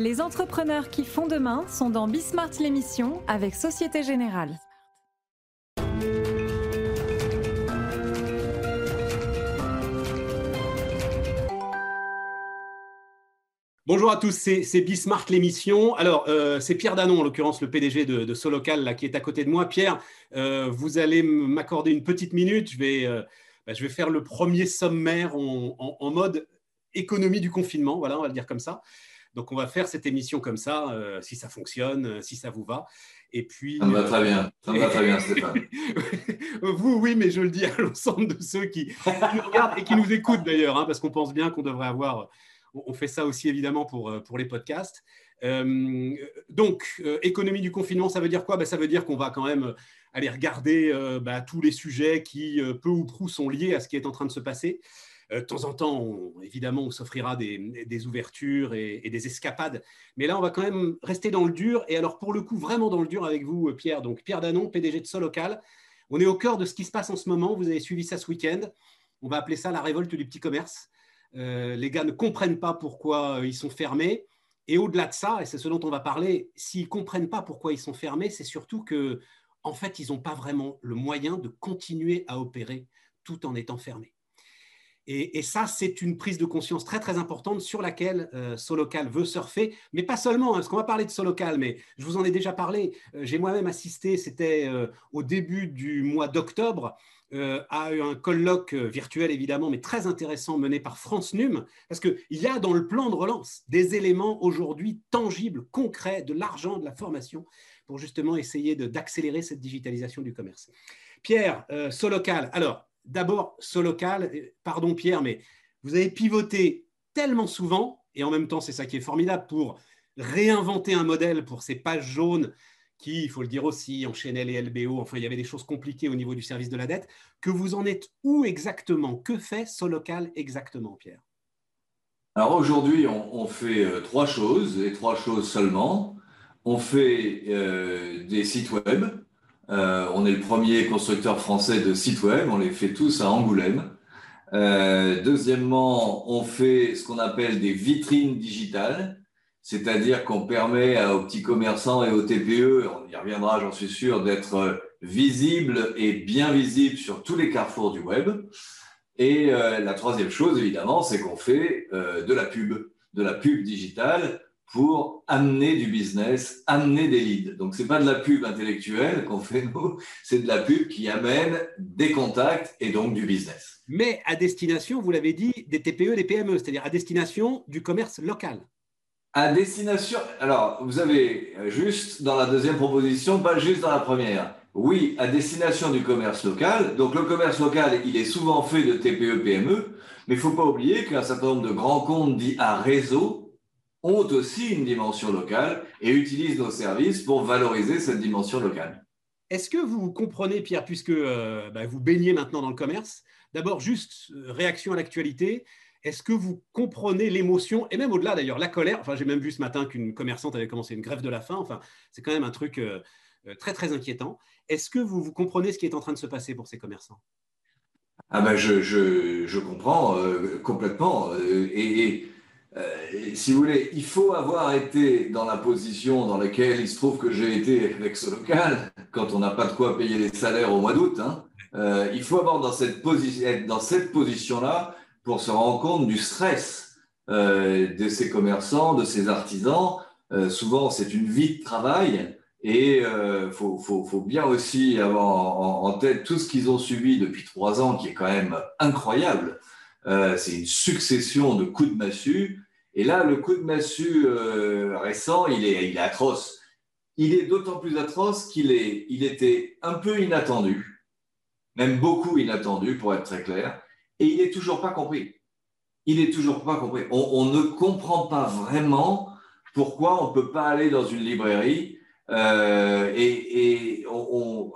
Les entrepreneurs qui font demain sont dans Bismart l'émission avec Société Générale. Bonjour à tous, c'est Bismart l'émission. Alors, euh, c'est Pierre Danon, en l'occurrence le PDG de, Solocal, qui est à côté de moi. Pierre, euh, vous allez m'accorder une petite minute. Je vais, euh, bah, je vais faire le premier sommaire en, mode économie du confinement. Voilà, on va le dire comme ça. Donc, on va faire cette émission comme ça, euh, si ça fonctionne, euh, si ça vous va. Et puis, ça me va très bien, ça me va très bien, Stéphane. vous, oui, mais je le dis à l'ensemble de ceux qui, nous regardent et qui nous écoutent d'ailleurs, hein, parce qu'on pense bien qu'on devrait avoir. On fait ça aussi évidemment pour, euh, pour les podcasts. donc, économie du confinement, ça veut dire quoi? Ben, Ça veut dire qu'on va quand même aller regarder bah, tous les sujets qui, peu ou prou, sont liés à ce qui est en train de se passer. Euh, de temps en temps, évidemment, on s'offrira des, ouvertures et, des escapades. Mais là, on va quand même rester dans le dur. Et alors, pour le coup, vraiment dans le dur avec vous, Pierre. Donc, Pierre Danon, PDG de Solocal. On est au cœur de ce qui se passe en ce moment. Vous avez suivi ça ce week-end. On va appeler ça la révolte du petit commerce. Euh, les gars ne comprennent pas pourquoi euh, ils sont fermés. Et au-delà de ça, et c'est ce dont on va parler, s'ils ne comprennent pas pourquoi ils sont fermés, c'est surtout que, en fait, ils n'ont pas vraiment le moyen de continuer à opérer tout en étant fermés. Et, ça, c'est une prise de conscience très très importante sur laquelle euh, Solocal veut surfer, mais pas seulement, hein, parce qu'on va parler de Solocal, mais je vous en ai déjà parlé. Euh, j'ai moi-même assisté, c'était euh, au début du mois d'octobre, à un colloque virtuel évidemment, mais très intéressant mené par France Num, parce qu'il y a dans le plan de relance des éléments aujourd'hui tangibles, concrets, de l'argent, de la formation, pour justement essayer d'accélérer cette digitalisation du commerce. Pierre, Solocal, alors d'abord Solocal, pardon Pierre, mais vous avez pivoté tellement souvent, et en même temps c'est ça qui est formidable, pour réinventer un modèle pour ces pages jaunes qui, il faut le dire aussi, enchaînaient les LBO, enfin il y avait des choses compliquées au niveau du service de la dette, que vous en êtes où exactement? Que fait Solocal exactement, Pierre? Alors aujourd'hui, on, fait euh, trois choses, et trois choses seulement. On fait euh, des sites web, euh, on est le premier constructeur français de sites web, on les fait tous à Angoulême. Euh, deuxièmement, on fait ce qu'on appelle des vitrines digitales, c'est-à-dire qu'on permet aux petits commerçants et aux TPE, on y reviendra j'en suis sûr, d'être visibles et bien visibles sur tous les carrefours du web. Et euh, la troisième chose, évidemment, c'est qu'on fait de la pub, de la pub digitale pour amener du business, amener des leads. Donc, ce n'est pas de la pub intellectuelle qu'on fait nous, c'est de la pub qui amène des contacts et donc du business. Mais à destination, vous l'avez dit, des TPE, des PME, c'est-à-dire à destination du commerce local. À destination, alors vous avez juste dans la deuxième proposition, pas juste dans la première. Oui, à destination du commerce local. Donc le commerce local, il est souvent fait de TPE, PME, mais il ne faut pas oublier qu'un certain nombre de grands comptes dits à réseau ont aussi une dimension locale et utilisent nos services pour valoriser cette dimension locale. Est-ce que vous comprenez, Pierre, puisque euh, bah, vous baignez maintenant dans le commerce, d'abord juste euh, réaction à l'actualité, est-ce que vous comprenez l'émotion, et même au-delà d'ailleurs, la colère? Enfin, j'ai même vu ce matin qu'une commerçante avait commencé une grève de la faim. Enfin, c'est quand même un truc euh, très, très inquiétant. Est-ce que vous, vous comprenez ce qui est en train de se passer pour ces commerçants? Ah ben je, je, je comprends complètement. et, et euh, si vous voulez, il faut avoir été dans la position dans laquelle il se trouve que j'ai été avec ce local, quand on n'a pas de quoi payer les salaires au mois d'août. Hein. Euh, il faut avoir dans cette position, être dans cette position-là pour se rendre compte du stress euh, de ces commerçants, de ces artisans. souvent, c'est une vie de travail et il faut, faut, faut, bien aussi avoir en tête tout ce qu'ils ont subi depuis trois ans, qui est quand même incroyable. Euh, c'est une succession de coups de massue. Et là, le coup de massue euh, récent, il est, il est atroce. Il est d'autant plus atroce qu'il il était un peu inattendu, même beaucoup inattendu pour être très clair, et il n'est toujours pas compris. Il n'est toujours pas compris. On, ne comprend pas vraiment pourquoi on ne peut pas aller dans une librairie euh, et,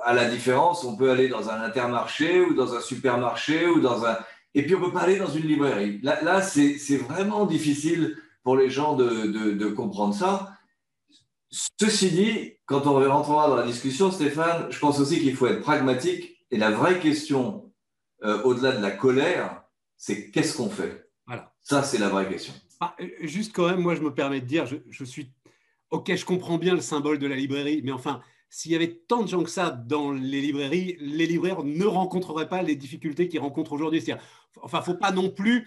à la différence, on peut aller dans un intermarché ou dans un supermarché ou dans un, et puis on peut pas aller dans une librairie. Là, là c'est vraiment difficile pour les gens de, de, comprendre ça. Ceci dit, quand on rentrera dans la discussion, Stéphane, je pense aussi qu'il faut être pragmatique. Et la vraie question, euh, au-delà de la colère, c'est qu'est-ce qu'on fait? Voilà. Ça, c'est la vraie question. Ah, juste quand même, moi, je me permets de dire, je, suis. Ok, je comprends bien le symbole de la librairie, mais enfin, s'il y avait tant de gens que ça dans les librairies, les libraires ne rencontreraient pas les difficultés qu'ils rencontrent aujourd'hui. Enfin, faut pas non plus.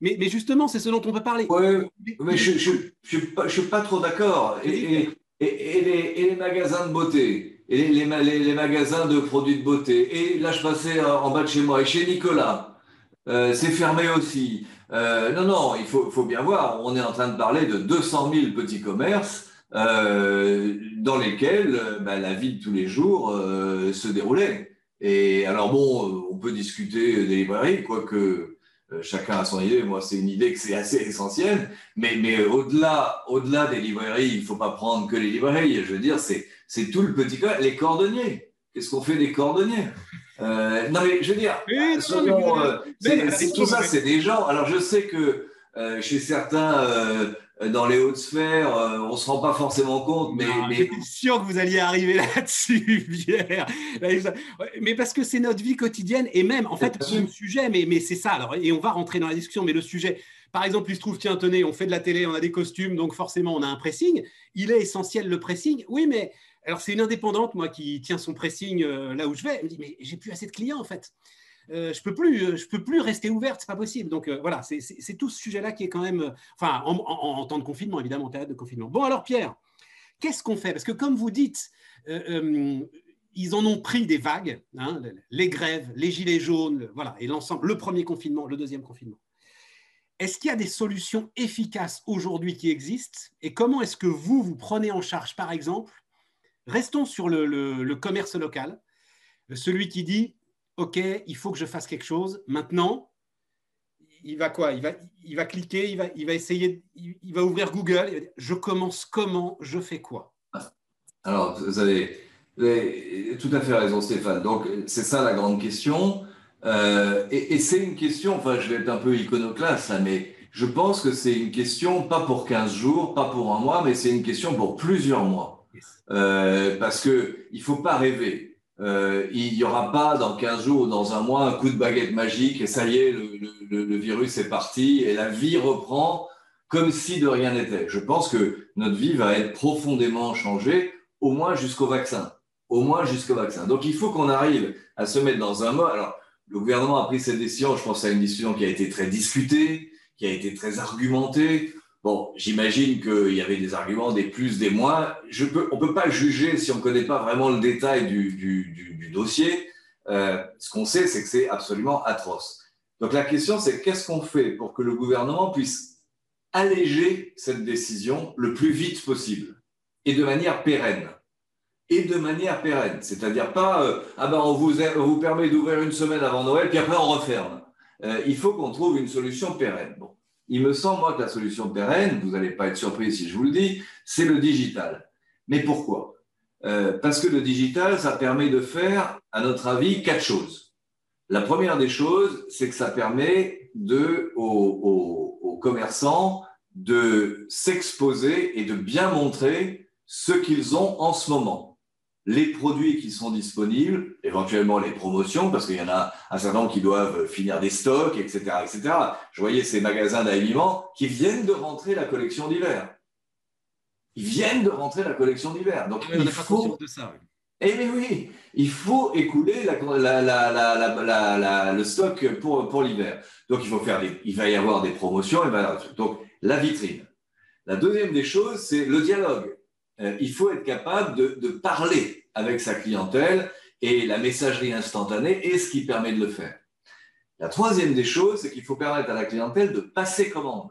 Mais, mais justement, c'est ce dont on peut parler. Oui, mais je ne je, suis pas trop d'accord. Et, et, et, les, et, les, magasins de beauté, et les, les, les, magasins de produits de beauté. Et là, je passais en bas de chez moi, et chez Nicolas, euh, c'est fermé aussi. Euh, non, non, il faut, faut, bien voir, on est en train de parler de 200 000 petits commerces euh, dans lesquels euh, bah, la vie de tous les jours euh, se déroulait. Et alors bon, on peut discuter des librairies, quoique chacun a son idée. Moi, c'est une idée que c'est assez essentiel. Mais, mais au-delà, au-delà des librairies, il ne faut pas prendre que les librairies. Je veux dire, c'est, c'est tout le petit les cordonniers. Qu'est-ce qu'on fait des cordonniers? Euh, Non, mais je veux dire, c'est, tout ça, c'est des gens. Alors, je sais que euh, chez certains, euh, dans les hautes sphères, on ne se rend pas forcément compte. Mais, mais... J'étais sûr que vous alliez arriver là-dessus, Pierre. Mais parce que c'est notre vie quotidienne et même, en fait, le sujet, mais, mais c'est ça. Alors, et on va rentrer dans la discussion, mais le sujet, par exemple, il se trouve, tiens, tenez, on fait de la télé, on a des costumes, donc forcément, on a un pressing. Il est essentiel le pressing. Oui, mais alors c'est une indépendante, moi, qui tient son pressing euh, là où je vais. Elle me dit, mais j'ai plus assez de clients, en fait. Euh, je peux plus, euh, je peux plus rester ouverte, c'est pas possible. Donc voilà, c'est tout ce sujet-là qui est quand même, enfin, en, temps de confinement, évidemment, en période de confinement. Bon, alors Pierre, qu'est-ce qu'on fait? Parce que comme vous dites, ils en ont pris des vagues, hein, les grèves, les gilets jaunes, voilà, et l'ensemble, le premier confinement, le deuxième confinement. Est-ce qu'il y a des solutions efficaces aujourd'hui qui existent? Et comment est-ce que vous, vous prenez en charge, par exemple, restons sur le, commerce local, celui qui dit, OK, il faut que je fasse quelque chose, maintenant, il va quoi? Il va, il va cliquer, il va, il va essayer, il, va ouvrir Google, je commence comment, je fais quoi? Alors, vous avez, tout à fait raison, Stéphane. Donc, c'est ça la grande question. Euh, et, c'est une question, enfin, je vais être un peu iconoclaste, mais je pense que c'est une question pas pour 15 jours, pas pour un mois, mais c'est une question pour plusieurs mois. Euh, parce qu'il ne faut pas rêver. Euh, il n'y aura pas dans 15 jours ou dans un mois un coup de baguette magique et ça y est, le, le virus est parti et la vie reprend comme si de rien n'était. Je pense que notre vie va être profondément changée, au moins jusqu'au vaccin. Au moins jusqu'au vaccin. Donc il faut qu'on arrive à se mettre dans un mode. Alors, le gouvernement a pris cette décision, je pense à une décision qui a été très discutée, qui a été très argumentée. Bon, j'imagine qu'il y avait des arguments, des plus, des moins. On ne peut pas juger si on ne connaît pas vraiment le détail du, dossier. Euh, ce qu'on sait, c'est que c'est absolument atroce. Donc la question, c'est qu'est-ce qu'on fait pour que le gouvernement puisse alléger cette décision le plus vite possible et de manière pérenne? Et de manière pérenne. C'est-à-dire pas, euh, ah ben on vous, vous permet d'ouvrir une semaine avant Noël, puis après on referme. Euh, il faut qu'on trouve une solution pérenne. Bon. Il me semble, moi, que la solution pérenne, vous n'allez pas être surpris si je vous le dis, c'est le digital. Mais pourquoi? Euh, Parce que le digital, ça permet de faire, à notre avis, quatre choses. La première des choses, c'est que ça permet de, aux, aux commerçants de s'exposer et de bien montrer ce qu'ils ont en ce moment les produits qui sont disponibles, éventuellement les promotions, parce qu'il y en a un certain nombre qui doivent finir des stocks, etc. etc. Je voyais ces magasins d'aliments qui viennent de rentrer la collection d'hiver. Ils viennent de rentrer la collection d'hiver. Donc, il faut... de ça. Eh bien oui, il faut écouler le stock pour, pour l'hiver. Donc, il, faut faire il va y avoir des promotions. Et ben, donc, la vitrine. La deuxième des choses, c'est le dialogue. Euh, il faut être capable de, parler avec sa clientèle et la messagerie instantanée est ce qui permet de le faire. La troisième des choses, c'est qu'il faut permettre à la clientèle de passer commande.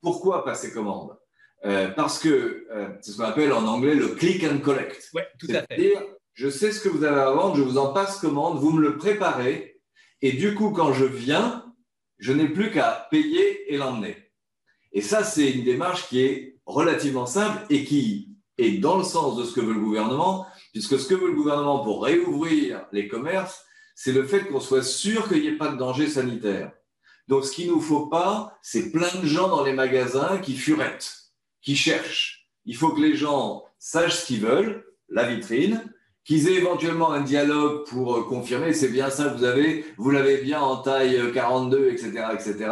Pourquoi passer commande? Euh, Parce que euh, c'est ce qu'on appelle en anglais le click and collect. Oui, tout à fait. C'est-à-dire, je sais ce que vous avez à vendre, je vous en passe commande, vous me le préparez, et du coup, quand je viens, je n'ai plus qu'à payer et l'emmener. Et ça, c'est une démarche qui est relativement simple et qui et dans le sens de ce que veut le gouvernement, puisque ce que veut le gouvernement pour réouvrir les commerces, c'est le fait qu'on soit sûr qu'il n'y ait pas de danger sanitaire. Donc, ce qu'il ne nous faut pas, c'est plein de gens dans les magasins qui furettent, qui cherchent. Il faut que les gens sachent ce qu'ils veulent, la vitrine, qu'ils aient éventuellement un dialogue pour euh, confirmer, c'est bien ça vous avez, vous l'avez bien en taille 42, etc., etc.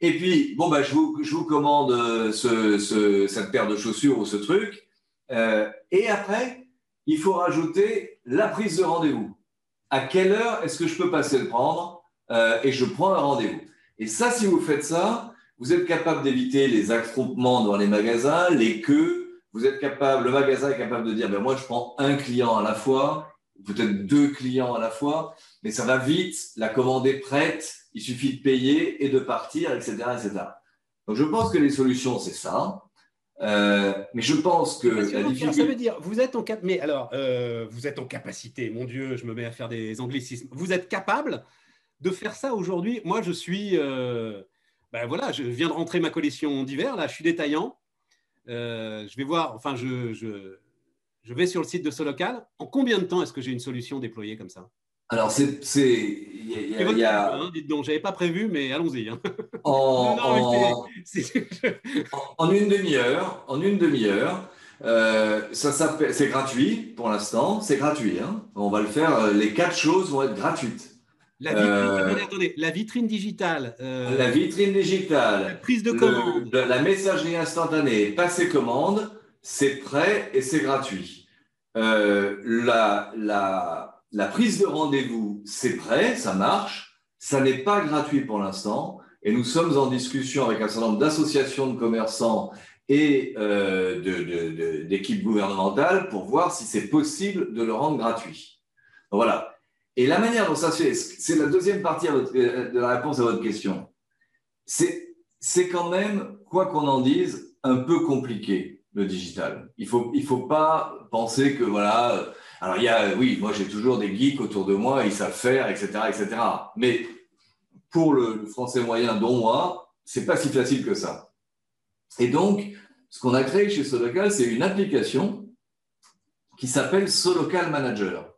Et puis, bon, bah, je, vous, commande euh, ce, ce, cette paire de chaussures ou ce truc. Euh, et après, il faut rajouter la prise de rendez-vous. À quelle heure est-ce que je peux passer le prendre euh, Et je prends un rendez-vous? Et ça, si vous faites ça, vous êtes capable d'éviter les attroupements dans les magasins, les queues. Vous êtes capable, le magasin est capable de dire, ben moi, je prends un client à la fois, peut-être deux clients à la fois, mais ça va vite, la commande est prête, il suffit de payer et de partir, etc. etc. Donc je pense que les solutions, c'est ça. Euh, mais je pense que la difficulté... Ça veut dire, vous êtes en cap... mais alors, euh, vous êtes en capacité. Mon Dieu, je me mets à faire des anglicismes. Vous êtes capable de faire ça aujourd'hui? Moi, je suis, euh, ben voilà, je viens de rentrer ma collection d'hiver. Là, je suis détaillant. je vais voir. Enfin, je, je, je vais sur le site de Solocal. En combien de temps est-ce que j'ai une solution déployée comme ça? Alors, c'est. Il y a. Hein, dites donc, j'avais pas prévu, mais allons-y. Hein. En, en, une demi-heure, en une demi-heure, euh, c'est gratuit pour l'instant, c'est gratuit. Hein. On va le faire, euh, les quatre choses vont être gratuites. La vitrine, euh, attendez, la vitrine digitale. Euh, la vitrine digitale. La prise de commande. la messagerie instantanée, passer commande, c'est prêt et c'est gratuit. la, la la prise de rendez-vous, c'est prêt, ça marche. Ça n'est pas gratuit pour l'instant. Et nous sommes en discussion avec un certain nombre d'associations de commerçants et euh, d'équipes gouvernementales pour voir si c'est possible de le rendre gratuit. voilà. Et la manière dont ça se fait, c'est la deuxième partie de la réponse à votre question. C'est quand même, quoi qu'on en dise, un peu compliqué, le digital. Il ne faut, il faut pas penser que, voilà, alors, il y a, oui, moi j'ai toujours des geeks autour de moi, ils savent faire, etc. etc. Mais pour le, français moyen, dont moi, c'est pas si facile que ça. Et donc, ce qu'on a créé chez Solocal, c'est une application qui s'appelle Solocal Manager.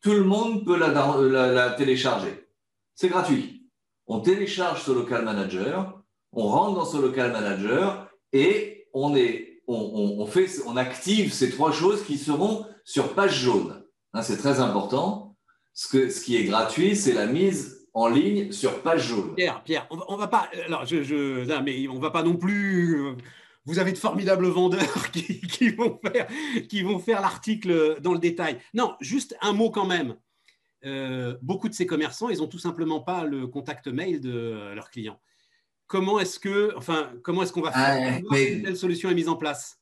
Tout le monde peut la, la télécharger. C'est gratuit. On télécharge Solocal Manager, on rentre dans Solocal Manager et on est on, fait, on active ces trois choses qui seront sur page jaune. Hein, c'est très important. Ce, que, ce qui est gratuit, c'est la mise en ligne sur page jaune. Pierre, Pierre, on va, pas. Alors, je, mais on va pas non plus. Euh, vous avez de formidables vendeurs qui, vont faire, qui vont faire l'article dans le détail. Non, juste un mot quand même. Euh, beaucoup de ces commerçants, ils ont tout simplement pas le contact mail de leurs clients comment est-ce que, enfin, comment est-ce qu'on va faire ah, mais... solution est mise en place?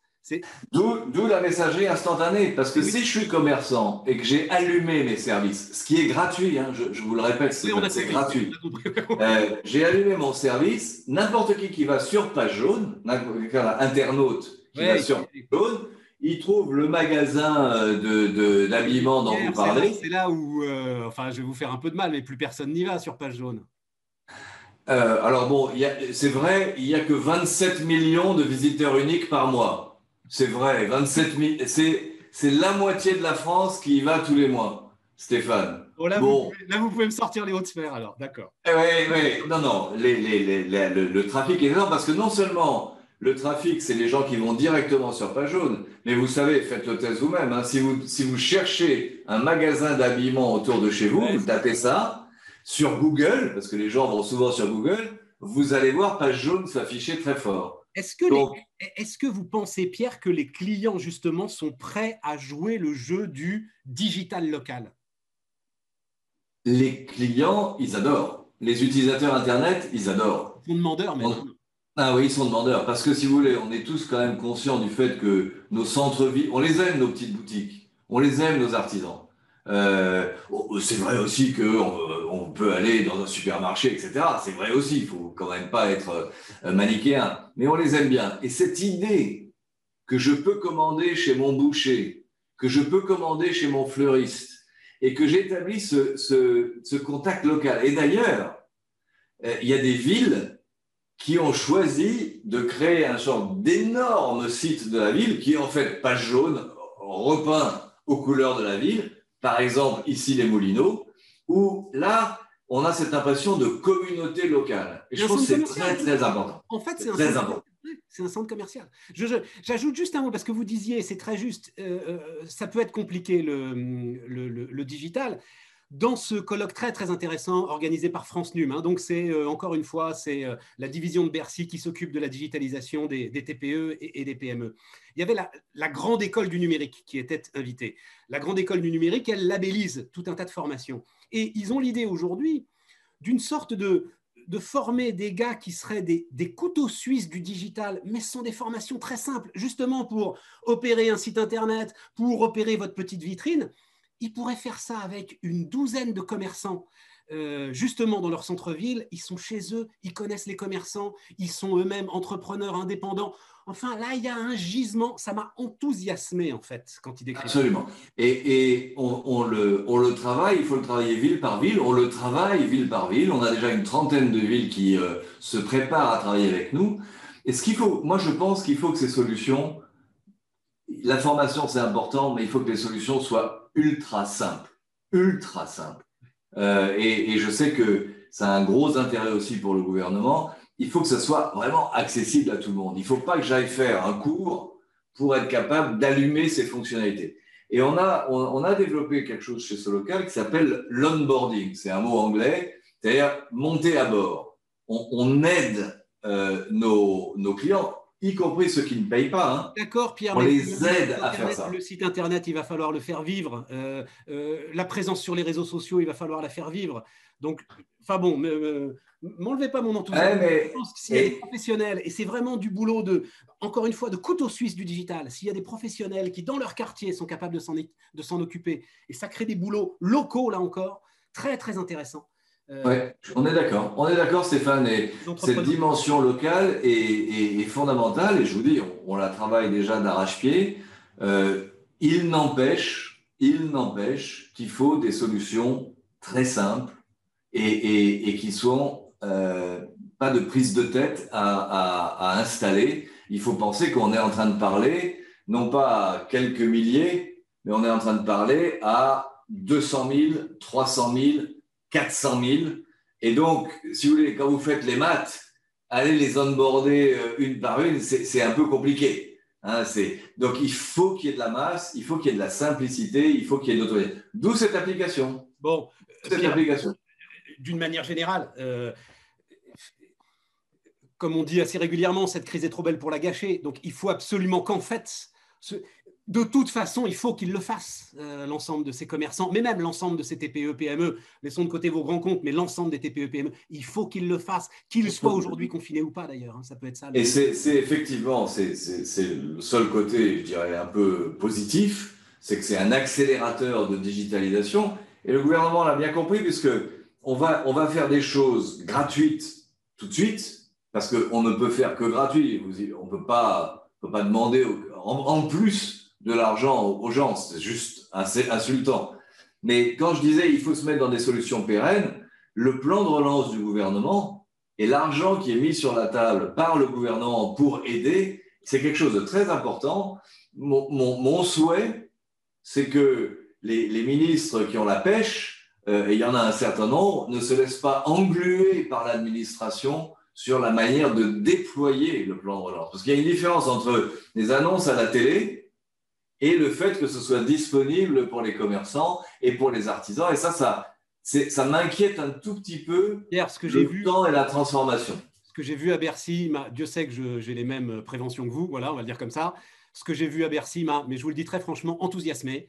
D'où la messagerie instantanée, parce que si je suis commerçant et que j'ai allumé mes services, ce qui est gratuit, hein, je, vous le répète, c'est gratuit. Euh, j'ai allumé mon service, n'importe qui qui va sur page jaune, internaute qui va sur page jaune, il trouve le magasin euh, d'habillement dont vous parlez. C'est là où, euh, enfin, je vais vous faire un peu de mal, mais plus personne n'y va sur page jaune. Euh, alors bon, c'est vrai, il n'y a que 27 millions de visiteurs uniques par mois. C'est vrai, 27 c'est la moitié de la France qui y va tous les mois, Stéphane. Oh, là, Vous pouvez, me sortir les hautes sphères alors, d'accord. Oui, eh oui, non, non, le, trafic est énorme parce que non seulement le trafic, c'est les gens qui vont directement sur page jaune, mais vous savez, faites le test vous-même, hein. si, vous, si vous cherchez un magasin d'habillement autour de chez vous, vous tapez ça, sur Google, parce que les gens vont souvent sur Google, vous allez voir page jaune s'afficher très fort. Est-ce que, est que vous pensez, Pierre, que les clients, justement, sont prêts à jouer le jeu du digital local? Les clients, ils adorent. Les utilisateurs Internet, ils adorent. Ils sont demandeurs, mais. Ah oui, ils sont demandeurs. Parce que si vous voulez, on est tous quand même conscients du fait que nos centres-villes, on les aime, nos petites boutiques. On les aime, nos artisans. Euh, c'est vrai aussi qu'on euh, peut aller dans un supermarché, etc. C'est vrai aussi, il faut quand même pas être euh, manichéen, mais on les aime bien. Et cette idée que je peux commander chez mon boucher, que je peux commander chez mon fleuriste, et que j'établis ce, contact local. Et d'ailleurs, il y a des villes qui ont choisi de créer un genre d'énorme site de la ville qui est en fait page jaune, repeint aux couleurs de la ville, par exemple ici les Moulineaux, où là, on a cette impression de communauté locale. Et je pense que c'est très, très important. En fait, c'est un, centre, un centre commercial. J'ajoute juste un mot, parce que vous disiez, c'est très juste, euh, euh, ça peut être compliqué le, le, le, digital. Dans ce colloque très très intéressant organisé par France Num. Hein. donc c'est euh, encore une fois c'est euh, la division de Bercy qui s'occupe de la digitalisation des, TPE et, des PME. Il y avait la, grande école du numérique qui était invitée. La grande école du numérique, elle labellise tout un tas de formations. Et ils ont l'idée aujourd'hui d'une sorte de, de former des gars qui seraient des, des, couteaux suisses du digital, mais ce sont des formations très simples, justement pour opérer un site internet, pour opérer votre petite vitrine ils pourraient faire ça avec une douzaine de commerçants. Euh, justement dans leur centre-ville, ils sont chez eux, ils connaissent les commerçants, ils sont eux-mêmes entrepreneurs indépendants. Enfin, là, il y a un gisement, ça m'a enthousiasmé en fait quand il décrit. Absolument. Et, on, le, travaille, il faut le travailler ville par ville, on le travaille ville par ville. On a déjà une trentaine de villes qui euh, se préparent à travailler avec nous. Et ce qu'il faut, moi je pense qu'il faut que ces solutions, l'information c'est important, mais il faut que les solutions soient ultra simple, ultra simple. Euh, et, je sais que ça a un gros intérêt aussi pour le gouvernement. Il faut que ça soit vraiment accessible à tout le monde. Il ne faut pas que j'aille faire un cours pour être capable d'allumer ces fonctionnalités. Et on a, développé quelque chose chez Solocal qui s'appelle l'onboarding. C'est un mot anglais, c'est-à-dire monter à bord. On, aide euh, nos clients y compris ceux qui ne payent pas. Hein. D'accord, Pierre. On les aide à faire ça. Le site internet, il va falloir le faire vivre. Euh, euh, la présence sur les réseaux sociaux, il va falloir la faire vivre. Donc, enfin bon, euh, m'enlevez pas mon enthousiasme. mais, Je pense que s'il y a des professionnels, et c'est vraiment du boulot de, encore une fois, de couteau suisse du digital, s'il y a des professionnels qui, dans leur quartier, sont capables de s'en occuper, et ça crée des boulots locaux, là encore, très, très intéressants. Oui, on est d'accord. On est d'accord, Stéphane. Et cette dimension locale est, fondamentale. Et je vous dis, on, la travaille déjà d'arrache-pied. Euh, il n'empêche, il n'empêche qu'il faut des solutions très simples et, et, qui sont euh, pas de prise de tête à, à, installer. Il faut penser qu'on est en train de parler, non pas à quelques milliers, mais on est en train de parler à 200 000, 300 000, 400 000. Et donc, si vous voulez, quand vous faites les maths, aller les onboarder euh, une par une, c'est un peu compliqué. Hein, donc, il faut qu'il y ait de la masse, il faut qu'il y ait de la simplicité, il faut qu'il y ait de D'où cette application. Bon, cette application. D'une manière générale, euh, comme on dit assez régulièrement, cette crise est trop belle pour la gâcher. Donc, il faut absolument qu'en fait, ce, de toute façon, il faut qu'ils le fassent, euh, l'ensemble de ces commerçants, mais même l'ensemble de ces TPE, PME. Laissons de côté vos grands comptes, mais l'ensemble des TPE, PME, il faut qu'ils le fassent, qu'ils soient aujourd'hui confinés ou pas d'ailleurs. Hein, ça peut être ça. Et c'est effectivement, c'est le seul côté, je dirais, un peu positif, c'est que c'est un accélérateur de digitalisation. Et le gouvernement l'a bien compris, puisque on va, on va faire des choses gratuites tout de suite, parce qu'on ne peut faire que gratuit. On ne peut pas, peut pas demander en plus de l'argent aux gens, c'est juste assez insultant. Mais quand je disais il faut se mettre dans des solutions pérennes, le plan de relance du gouvernement et l'argent qui est mis sur la table par le gouvernement pour aider, c'est quelque chose de très important. Mon, souhait, c'est que les, ministres qui ont la pêche, euh, et il y en a un certain nombre, ne se laissent pas engluer par l'administration sur la manière de déployer le plan de relance. Parce qu'il y a une différence entre les annonces à la télé et le fait que ce soit disponible pour les commerçants et pour les artisans. Et ça, ça, ça m'inquiète un tout petit peu Hier, ce que j'ai vu, temps et la transformation. Ce que j'ai vu à Bercy, Dieu sait que j'ai les mêmes préventions que vous, voilà, on va le dire comme ça. Ce que j'ai vu à Bercy m'a, mais je vous le dis très franchement, enthousiasmé.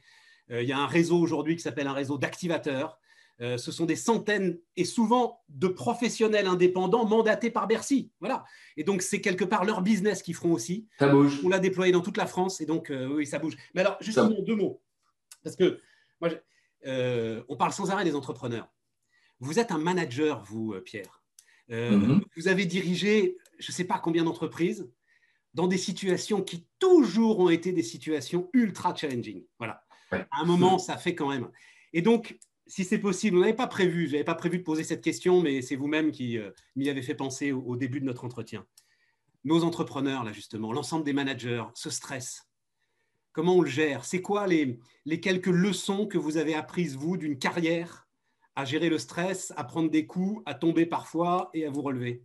Euh, il y a un réseau aujourd'hui qui s'appelle un réseau d'activateurs euh, ce sont des centaines et souvent de professionnels indépendants mandatés par Bercy. Voilà. Et donc, c'est quelque part leur business qu'ils feront aussi. Ça bouge. On l'a déployé dans toute la France et donc, euh, oui, ça bouge. Mais alors, justement, deux mots. Parce que moi, euh, on parle sans arrêt des entrepreneurs. Vous êtes un manager, vous, Pierre. Mm-hmm. Vous avez dirigé, je ne sais pas combien d'entreprises, dans des situations qui toujours ont été des situations ultra challenging. Voilà. À un moment, ça fait quand même. Et donc, si c'est possible, on n'avait pas prévu, de poser cette question, mais c'est vous-même qui euh, m'y avez fait penser au, début de notre entretien. Nos entrepreneurs, là justement, l'ensemble des managers, ce stress, comment on le gère? C'est quoi les, quelques leçons que vous avez apprises, vous, d'une carrière à gérer le stress, à prendre des coups, à tomber parfois et à vous relever?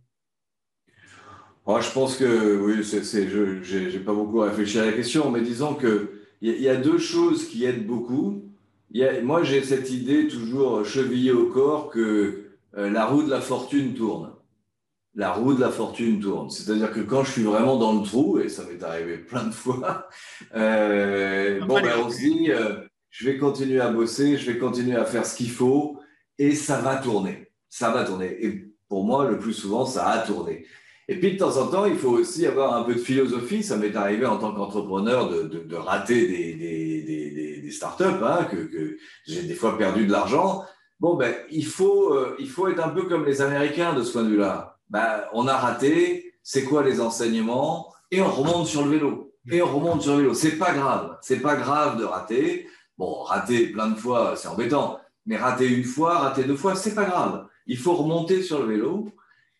Je pense que, oui, je n'ai pas beaucoup réfléchi à la question, mais disons qu'il y a deux choses qui aident beaucoup moi, j'ai cette idée toujours chevillée au corps que euh, la roue de la fortune tourne. La roue de la fortune tourne. C'est-à-dire que quand je suis vraiment dans le trou, et ça m'est arrivé plein de fois, euh, bon, ben, on se dit, euh, je vais continuer à bosser, je vais continuer à faire ce qu'il faut, et ça va tourner. Ça va tourner. Et pour moi, le plus souvent, ça a tourné. Et puis, de temps en temps, il faut aussi avoir un peu de philosophie. Ça m'est arrivé en tant qu'entrepreneur de, de, rater des, des, des, des startups, hein, que, que j'ai des fois perdu de l'argent. Bon, ben, il faut, euh, il faut être un peu comme les Américains de ce point de vue-là. Ben, on a raté, c'est quoi les enseignements? Et on remonte sur le vélo. Et on remonte sur le vélo. C'est pas grave. C'est pas grave de rater. Bon, rater plein de fois, c'est embêtant. Mais rater une fois, rater deux fois, c'est pas grave. Il faut remonter sur le vélo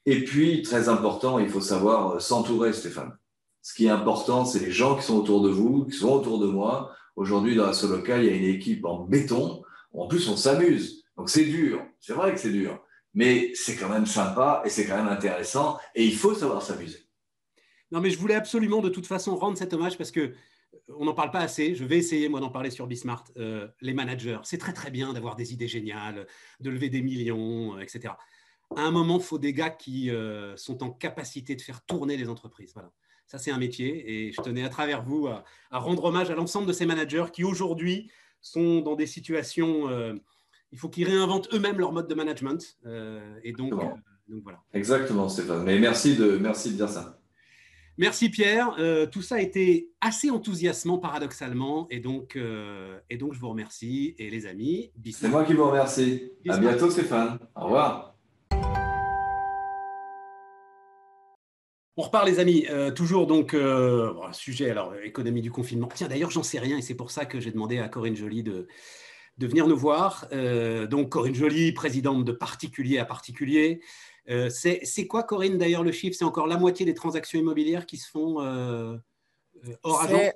et puis, très important, il faut savoir euh, s'entourer, Stéphane. Ce qui est important, c'est les gens qui sont autour de vous, qui sont autour de moi. Aujourd'hui, dans la Solocal, il y a une équipe en béton. En plus, on s'amuse. Donc, c'est dur. C'est vrai que c'est dur. Mais c'est quand même sympa et c'est quand même intéressant. Et il faut savoir s'amuser. Non, mais je voulais absolument, de toute façon, rendre cet hommage parce que euh, on n'en parle pas assez. Je vais essayer, moi, d'en parler sur Bismart. Euh, les managers, c'est très, très bien d'avoir des idées géniales, de lever des millions, etc à un moment, il faut des gars qui euh, sont en capacité de faire tourner les entreprises. Voilà. Ça, c'est un métier. Et je tenais à travers vous à, rendre hommage à l'ensemble de ces managers qui aujourd'hui sont dans des situations. Euh, il faut qu'ils réinventent eux-mêmes leur mode de management. Euh, et donc, voilà. Exactement, Stéphane. Mais merci de, merci de dire ça. Merci Pierre. tout ça a été assez enthousiasmant paradoxalement. Et donc, et donc je vous remercie. Et les amis, C'est moi qui vous remercie. À bientôt Stéphane. Au revoir. On repart les amis, euh, toujours donc euh, sujet alors économie du confinement. Tiens d'ailleurs j'en sais rien et c'est pour ça que j'ai demandé à Corinne Joly de, de venir nous voir. Euh, donc Corinne Joly, présidente de particulier à particulier. c'est quoi Corinne d'ailleurs le chiffre? C'est encore la moitié des transactions immobilières qui se font hors agent?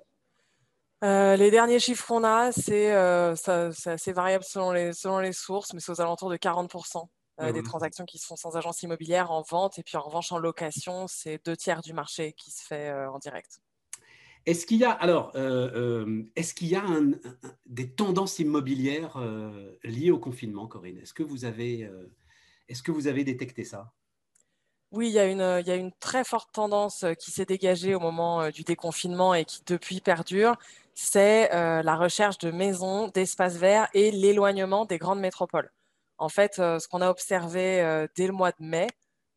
les derniers chiffres qu'on a, c'est assez variable selon les, selon les sources, mais c'est aux alentours de 40%. Euh, des transactions qui se font sans agence immobilière en vente. Et puis en revanche, en location, c'est deux tiers du marché qui se fait euh, en direct. Est-ce qu'il y a alors, euh, est-ce qu'il y a des tendances immobilières liées au confinement, Corinne? Est-ce que vous avez, est-ce que vous avez détecté ça? Oui, il y, a une, il y, a une, très forte tendance qui s'est dégagée au moment du déconfinement et qui depuis perdure, c'est la recherche de maisons, d'espaces verts et l'éloignement des grandes métropoles. En fait, euh, ce qu'on a observé euh, dès le mois de mai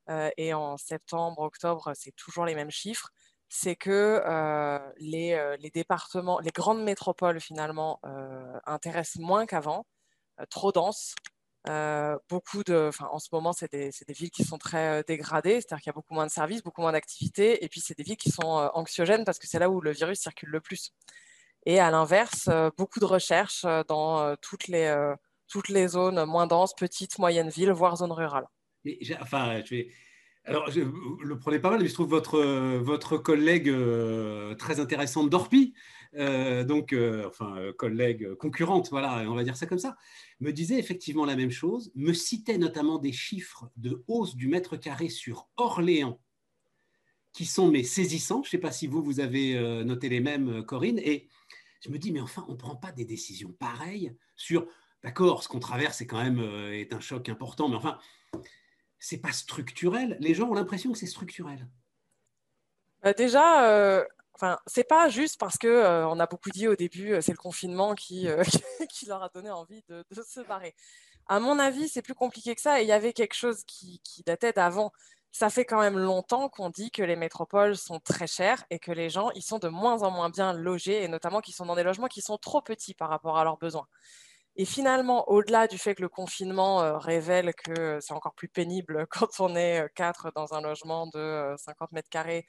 euh, et en septembre, octobre, c'est toujours les mêmes chiffres c'est que les, départements, les grandes métropoles finalement intéressent moins qu'avant, trop denses. beaucoup de, en ce moment, c'est des, des, villes qui sont très dégradées, c'est-à-dire qu'il y a beaucoup moins de services, beaucoup moins d'activités, et puis c'est des villes qui sont anxiogènes parce que c'est là où le virus circule le plus. Et à l'inverse, beaucoup de recherches dans toutes les toutes les zones moins denses, petites, moyennes villes, voire zones rurales. enfin, je vais... Alors, je, le prenez pas mal, mais je trouve votre, votre collègue euh, très intéressante d'Orpi, euh, donc, euh, enfin, collègue concurrente, voilà, on va dire ça comme ça, me disait effectivement la même chose, me citait notamment des chiffres de hausse du mètre carré sur Orléans qui sont mais saisissants. Je ne sais pas si vous, vous avez noté les mêmes, Corinne, et je me dis, mais enfin, on ne prend pas des décisions pareilles sur D'accord, ce qu'on traverse est quand même euh, est un choc important, mais enfin, c'est pas structurel. Les gens ont l'impression que c'est structurel. Bah, déjà, euh, enfin, c'est pas juste parce que euh, on a beaucoup dit au début, c'est le confinement qui, qui leur a donné envie de, se barrer. À mon avis, c'est plus compliqué que ça. Et il y avait quelque chose qui, qui datait d'avant. Ça fait quand même longtemps qu'on dit que les métropoles sont très chères et que les gens ils sont de moins en moins bien logés et notamment qu'ils sont dans des logements qui sont trop petits par rapport à leurs besoins. Et finalement, au-delà du fait que le confinement euh, révèle que c'est encore plus pénible quand on est euh, quatre dans un logement de 50 euh, mètres carrés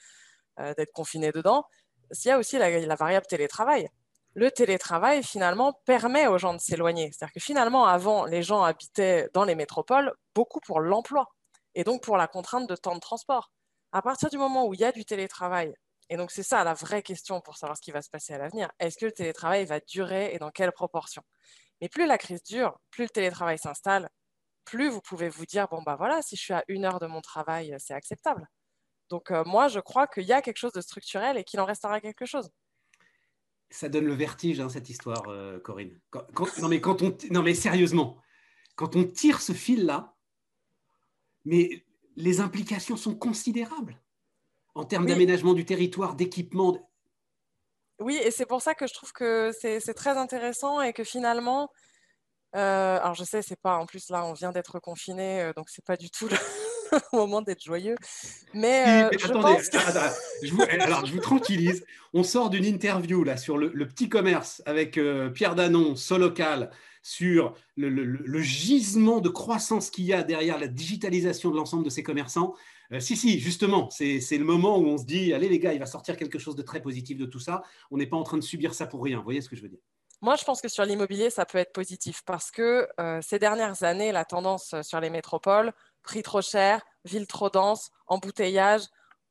d'être confiné dedans, il y a aussi la, variable télétravail. Le télétravail, finalement, permet aux gens de s'éloigner. C'est-à-dire que finalement, avant, les gens habitaient dans les métropoles beaucoup pour l'emploi et donc pour la contrainte de temps de transport. À partir du moment où il y a du télétravail, et donc c'est ça la vraie question pour savoir ce qui va se passer à l'avenir, est-ce que le télétravail va durer et dans quelle proportion? Mais plus la crise dure, plus le télétravail s'installe, plus vous pouvez vous dire, bon, bah voilà, si je suis à une heure de mon travail, c'est acceptable. Donc euh, moi, je crois qu'il y a quelque chose de structurel et qu'il en restera quelque chose. ça donne le vertige, hein, cette histoire, euh, Corinne. non, mais quand on, non, mais sérieusement, quand on tire ce fil-là, mais les implications sont considérables en termes d'aménagement du territoire, d'équipement. Oui, et c'est pour ça que je trouve que c'est très intéressant et que finalement, euh, alors je sais, c'est pas en plus là, on vient d'être confiné, euh, donc c'est pas du tout le moment d'être joyeux. Mais, euh, je attendez, je vous, alors je vous tranquillise. On sort d'une interview là sur le, petit commerce avec Pierre Danon, Solocal, sur le, gisement de croissance qu'il y a derrière la digitalisation de l'ensemble de ces commerçants. Euh, si, si, justement, c'est le moment où on se dit, allez les gars, il va sortir quelque chose de très positif de tout ça. On n'est pas en train de subir ça pour rien. Vous voyez ce que je veux dire? Moi, je pense que sur l'immobilier, ça peut être positif parce que euh, ces dernières années, la tendance sur les métropoles, prix trop cher, ville trop dense, embouteillage,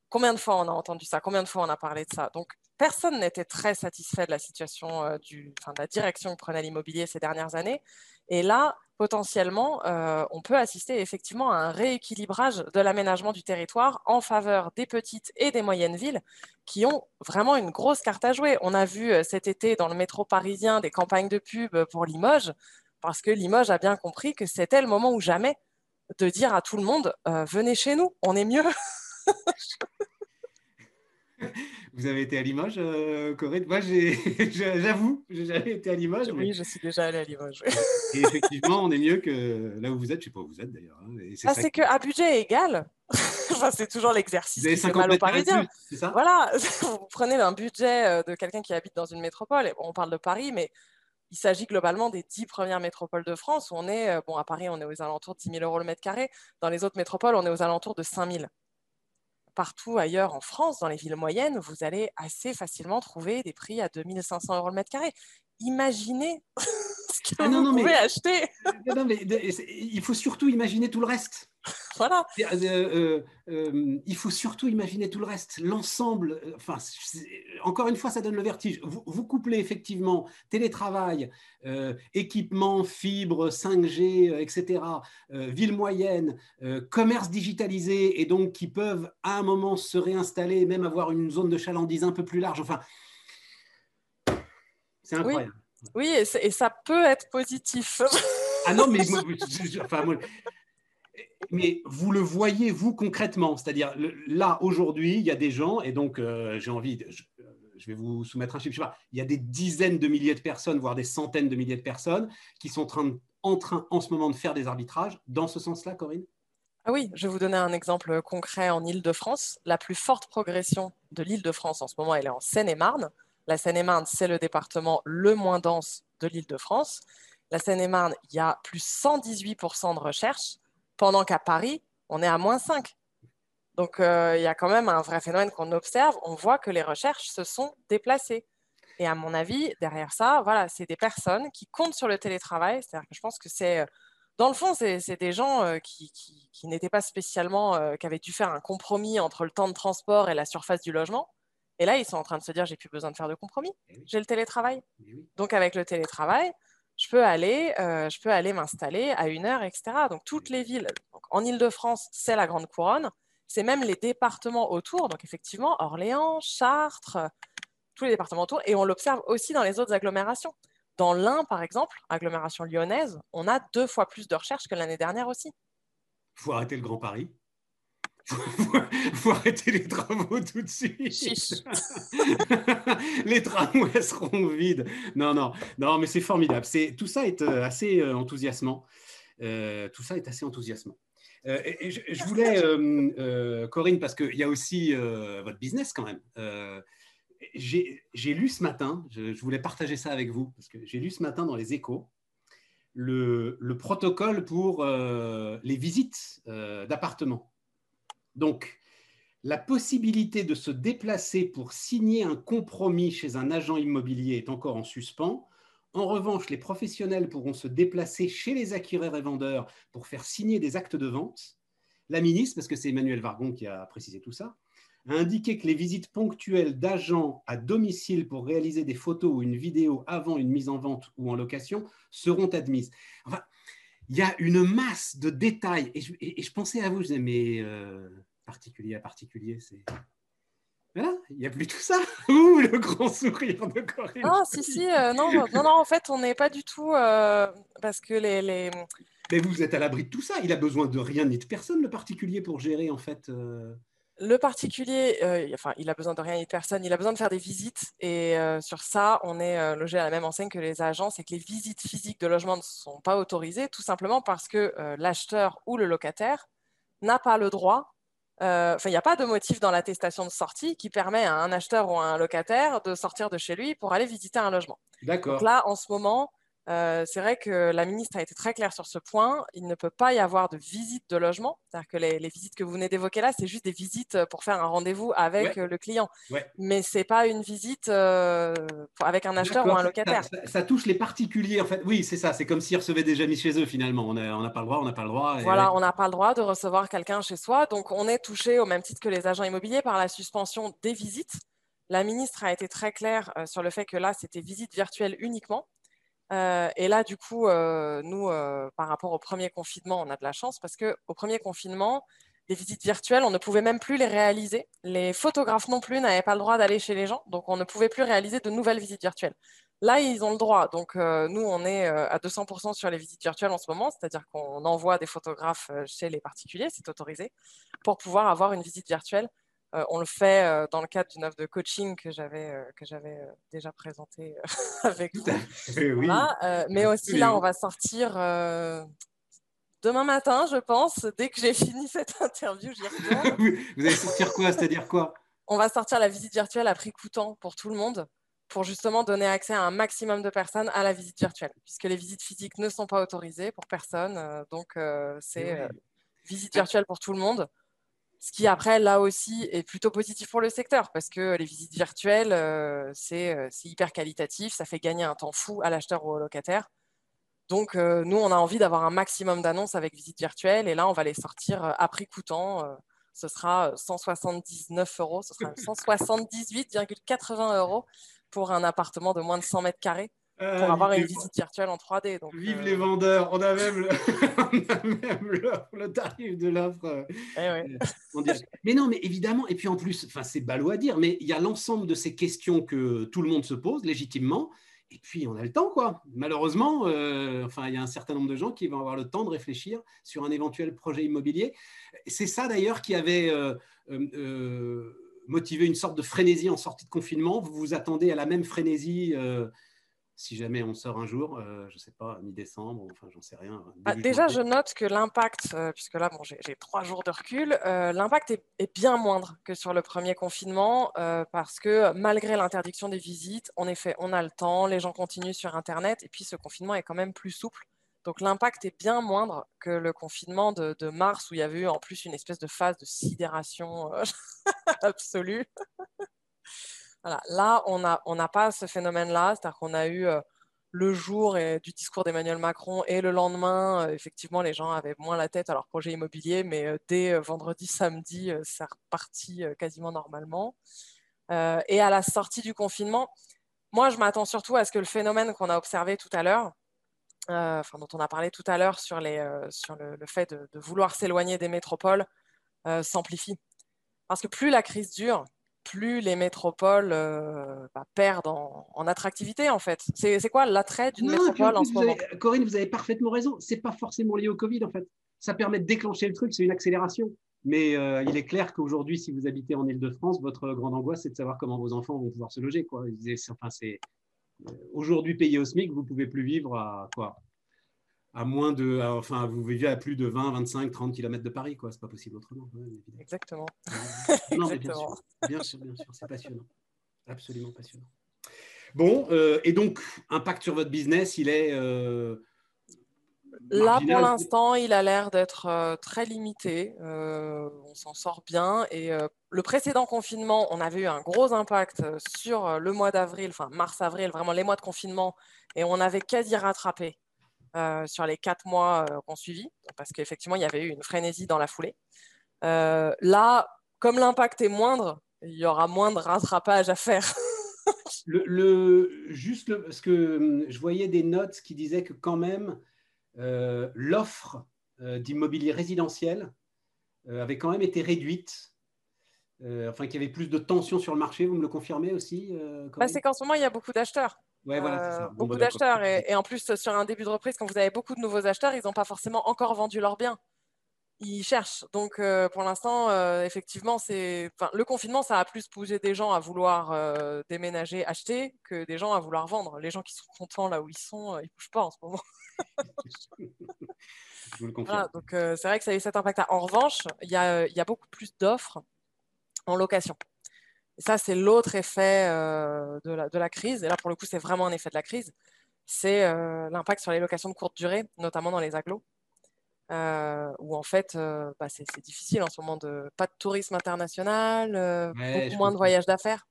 combien de fois on a entendu ça? Combien de fois on a parlé de ça? Donc, personne n'était très satisfait de la situation, euh, du, la direction que prenait l'immobilier ces dernières années. Et là, potentiellement, euh, on peut assister effectivement à un rééquilibrage de l'aménagement du territoire en faveur des petites et des moyennes villes qui ont vraiment une grosse carte à jouer. On a vu euh, cet été dans le métro parisien des campagnes de pub pour Limoges, parce que Limoges a bien compris que c'était le moment ou jamais de dire à tout le monde, venez chez nous, on est mieux. Vous avez été à Limoges, euh, Corinne? Moi, j'avoue, j'ai jamais été à Limoges. Oui, je suis déjà allée à Limoges. Et effectivement, on est mieux que là où vous êtes. Je ne sais pas où vous êtes d'ailleurs. Hein, ah, c'est qu'à budget égal, enfin, c'est toujours l'exercice qui fait mal aux Parisiens. Ça? Voilà, vous prenez un budget euh, de quelqu'un qui habite dans une métropole. Et on parle de Paris, mais il s'agit globalement des dix premières métropoles de France. Où on est, euh, bon, à Paris, on est aux alentours de 10 000 euros le mètre carré. Dans les autres métropoles, on est aux alentours de 5 000 partout ailleurs en France, dans les villes moyennes, vous allez assez facilement trouver des prix à 2500 euros le mètre carré. Imaginez que ah vous pouvez acheter. il faut surtout imaginer tout le reste. Voilà. Euh, euh, euh, il faut surtout imaginer tout le reste, l'ensemble. Enfin, encore une fois, ça donne le vertige. Vous, couplez effectivement télétravail, équipement, fibre, 5G, etc., ville moyenne, commerce digitalisé, et donc qui peuvent à un moment se réinstaller, même avoir une zone de chalandise un peu plus large. Enfin, c'est incroyable. Oui, et, ça peut être positif. Ah non, mais enfin, moi, mais vous le voyez, vous, concrètement. C'est-à-dire, là, aujourd'hui, il y a des gens, et donc euh, j'ai envie, de, je, vais vous soumettre un chiffre, je sais pas, il y a des dizaines de milliers de personnes, voire des centaines de milliers de personnes qui sont en train, en, ce moment de faire des arbitrages dans ce sens-là, Corinne? Ah oui, je vais vous donner un exemple concret en Ile-de-France. La plus forte progression de l'Île-de-France en ce moment, elle est en Seine-et-Marne. La Seine-et-Marne, c'est le département le moins dense de l'Île-de-France. La Seine-et-Marne, il y a plus 118% de recherche pendant qu'à Paris, on est à moins 5. Donc, euh, il y a quand même un vrai phénomène qu'on observe. On voit que les recherches se sont déplacées. Et à mon avis, derrière ça, voilà, c'est des personnes qui comptent sur le télétravail. C'est-à-dire que je pense que c'est, euh, dans le fond, c'est des gens euh, qui, qui, n'étaient pas spécialement, qui avaient dû faire un compromis entre le temps de transport et la surface du logement. Et là, ils sont en train de se dire, j'ai plus besoin de faire de compromis. Eh j'ai le télétravail. Eh Donc, avec le télétravail, je peux aller, euh, je peux aller m'installer à une heure, etc. Donc toutes les villes, en Ile-de-France, c'est la Grande Couronne, c'est même les départements autour, donc effectivement Orléans, Chartres, tous les départements autour, et on l'observe aussi dans les autres agglomérations. Dans l'Ain, par exemple, agglomération lyonnaise, on a deux fois plus de recherches que l'année dernière aussi. Il faut arrêter le Grand Paris. Il faut arrêter les travaux tout de suite. les tramways seront vides. Non, non, non, mais c'est formidable. C'est tout ça est euh, assez euh, enthousiasmant. Euh, tout ça est assez enthousiasmant. et, je, voulais, Corinne, parce qu'il y a aussi votre business quand même. j'ai lu ce matin, je, voulais partager ça avec vous, parce que j'ai lu ce matin dans les échos le, le protocole pour les visites d'appartements. Donc, la possibilité de se déplacer pour signer un compromis chez un agent immobilier est encore en suspens. En revanche, les professionnels pourront se déplacer chez les acquéreurs et vendeurs pour faire signer des actes de vente. La ministre, parce que c'est Emmanuel Vargon qui a précisé tout ça, a indiqué que les visites ponctuelles d'agents à domicile pour réaliser des photos ou une vidéo avant une mise en vente ou en location seront admises. Il y a une masse de détails. Et je, pensais à vous, je disais, mais euh, particulier à particulier, c'est. Voilà, il n'y a plus tout ça. Ouh, le grand sourire de Corinne. Ah, si, si, euh, non, non, non, en fait, on n'est pas du tout. euh, parce que les. les... Mais vous êtes à l'abri de tout ça. Il a besoin de rien ni de personne, le particulier, pour gérer, en fait. Le particulier, euh, enfin, il a besoin de rien ni de personne, il a besoin de faire des visites. Et euh, sur ça, on est euh, logé à la même enseigne que les agences et que les visites physiques de logement ne sont pas autorisées, tout simplement parce que l'acheteur ou le locataire n'a pas le droit. Enfin, il n'y a pas de motif dans l'attestation de sortie qui permet à un acheteur ou à un locataire de sortir de chez lui pour aller visiter un logement. D'accord. Donc là, en ce moment, euh, c'est vrai que la ministre a été très claire sur ce point. Il ne peut pas y avoir de visite de logement. C'est-à-dire que les, les visites que vous venez d'évoquer là, c'est juste des visites pour faire un rendez-vous avec Ouais. euh, le client. Ouais. Mais ce n'est pas une visite euh, pour- avec un acheteur ou un locataire. Ça, ça- ça touche les particuliers, en fait. Oui, c'est ça. C'est comme s'ils recevaient déjà mis chez eux, finalement. On n'a pas le droit, on n'a pas le droit. et Voilà, on n'a pas le droit de recevoir quelqu'un chez soi. Donc, on est touché au même titre que les agents immobiliers par la suspension des visites. La ministre a été très claire euh, sur le fait que là, c'était visite virtuelle uniquement. Euh, et là, du coup, euh, nous, euh, par rapport au premier confinement, on a de la chance parce qu'au premier confinement, les visites virtuelles, on ne pouvait même plus les réaliser. Les photographes non plus n'avaient pas le droit d'aller chez les gens, donc on ne pouvait plus réaliser de nouvelles visites virtuelles. Là, ils ont le droit. Donc, nous, on est à 200% sur les visites virtuelles en ce moment, c'est-à-dire qu'on envoie des photographes chez les particuliers, c'est autorisé, pour pouvoir avoir une visite virtuelle. Euh, on le fait euh, dans le cadre d'une offre de coaching que j'avais euh, que j'avais déjà présentée avec vous. Oui. Voilà, mais aussi là, on va sortir demain matin, je pense, dès que j'ai fini cette interview, j'y retourne. vous allez sortir quoi? C'est-à-dire quoi? On va sortir la visite virtuelle à prix coûtant pour tout le monde, pour justement donner accès à un maximum de personnes à la visite virtuelle, puisque les visites physiques ne sont pas autorisées pour personne. donc, c'est visite virtuelle pour tout le monde. Ce qui, après, là aussi, est plutôt positif pour le secteur, parce que les visites virtuelles, euh, c'est euh, c'est hyper qualitatif, ça fait gagner un temps fou à l'acheteur ou au locataire. Donc, euh, nous, on a envie d'avoir un maximum d'annonces avec visite virtuelle, et là, on va les sortir à prix coûtant. ce sera 179 euros, ce sera 178,80 euros pour un appartement de moins de 100 mètres carrés pour Ah, avoir une visite virtuelle en 3D. Donc, Vive euh, les vendeurs, on a même le, on a même le tarif de l'offre. euh, eh ouais. direct. Mais non, mais évidemment, et puis en plus, c'est ballot à dire, mais il y a l'ensemble de ces questions que tout le monde se pose légitimement, et puis on a le temps, quoi. Malheureusement, euh, enfin, il y a un certain nombre de gens qui vont avoir le temps de réfléchir sur un éventuel projet immobilier. C'est ça d'ailleurs qui avait euh, euh, euh, motivé une sorte de frénésie en sortie de confinement. Vous vous attendez à la même frénésie euh, si jamais on sort un jour, euh, je ne sais pas, mi-décembre, enfin, j'en sais rien. Ah, début déjà, je note que l'impact, euh, puisque là, bon, j'ai trois jours de recul, euh, l'impact est, est bien moindre que sur le premier confinement, parce que malgré l'interdiction des visites, en effet, on a le temps, les gens continuent sur Internet, et puis ce confinement est quand même plus souple. Donc l'impact est bien moindre que le confinement de, de mars, où il y avait eu en plus une espèce de phase de sidération absolue. Là, on n'a pas ce phénomène-là, c'est-à-dire qu'on a eu euh, le jour du discours d'Emmanuel Macron et le lendemain, euh, effectivement, les gens avaient moins la tête à leur projet immobilier, mais euh, dès vendredi, samedi, euh, c'est reparti euh, quasiment normalement. Et à la sortie du confinement, moi, je m'attends surtout à ce que le phénomène qu'on a observé tout à l'heure, dont on a parlé tout à l'heure sur, le, fait de, vouloir s'éloigner des métropoles, s'amplifie. Parce que plus la crise dure, plus les métropoles euh, bah, perdent en, en attractivité, en fait. C'est quoi l'attrait d'une métropole en ce moment avez- Corinne, vous avez parfaitement raison. C'est pas forcément lié au Covid, en fait. Ça permet de déclencher le truc, c'est une accélération. Mais euh, il est clair qu'aujourd'hui, si vous habitez en Ile-de-France, votre grande angoisse, c'est de savoir comment vos enfants vont pouvoir se loger. Quoi. Enfin, euh, aujourd'hui payé au SMIC, vous pouvez plus vivre à quoi? À moins de, à- enfin, vous vivez à plus de 20, 25, 30 km de Paris, quoi. C'est pas possible autrement. Exactement. Non, mais bien sûr, bien sûr, bien sûr, c'est passionnant, absolument passionnant. Bon, euh, et donc, impact sur votre business, il est euh, Là, pour l'instant, il a l'air d'être euh, très limité. Euh, on s'en sort bien. Et le précédent confinement, on avait eu un gros impact sur le mois d'avril, enfin mars-avril, vraiment les mois de confinement. Et on avait quasi rattrapé sur les quatre mois euh, qu'on suivit, parce qu'effectivement, il y avait eu une frénésie dans la foulée. Euh, là, comme l'impact est moindre, il y aura moins de rattrapage à faire. Le, le- juste le- parce que je voyais des notes qui disaient que quand même euh, l'offre euh, d'immobilier résidentiel euh, avait quand même été réduite. enfin, qu'il y avait plus de tension sur le marché, vous me le confirmez aussi bah, C'est qu'en ce moment, il y a beaucoup d'acheteurs. Ouais, voilà, ça. beaucoup bah, d'acheteurs. Et, et, en plus, sur un début de reprise, quand vous avez beaucoup de nouveaux acheteurs, ils n'ont pas forcément encore vendu leurs biens ils cherchent. Donc, euh, pour l'instant, euh, effectivement, c'est le confinement, ça a plus poussé des gens à vouloir euh, déménager, acheter, que des gens à vouloir vendre. Les gens qui sont contents là où ils sont, ils ne bougent pas en ce moment. Je le donc, c'est vrai que ça a eu cet impact. En revanche, il y a, y a, beaucoup plus d'offres en location. Et ça, c'est l'autre effet de la, de, la, crise. Et là, pour le coup, c'est vraiment un effet de la crise. C'est l'impact sur les locations de courte durée, notamment dans les agglos. Euh, où en fait, euh, bah, c'est difficile en ce moment de pas de tourisme international, euh, beaucoup moins de voyages d'affaires.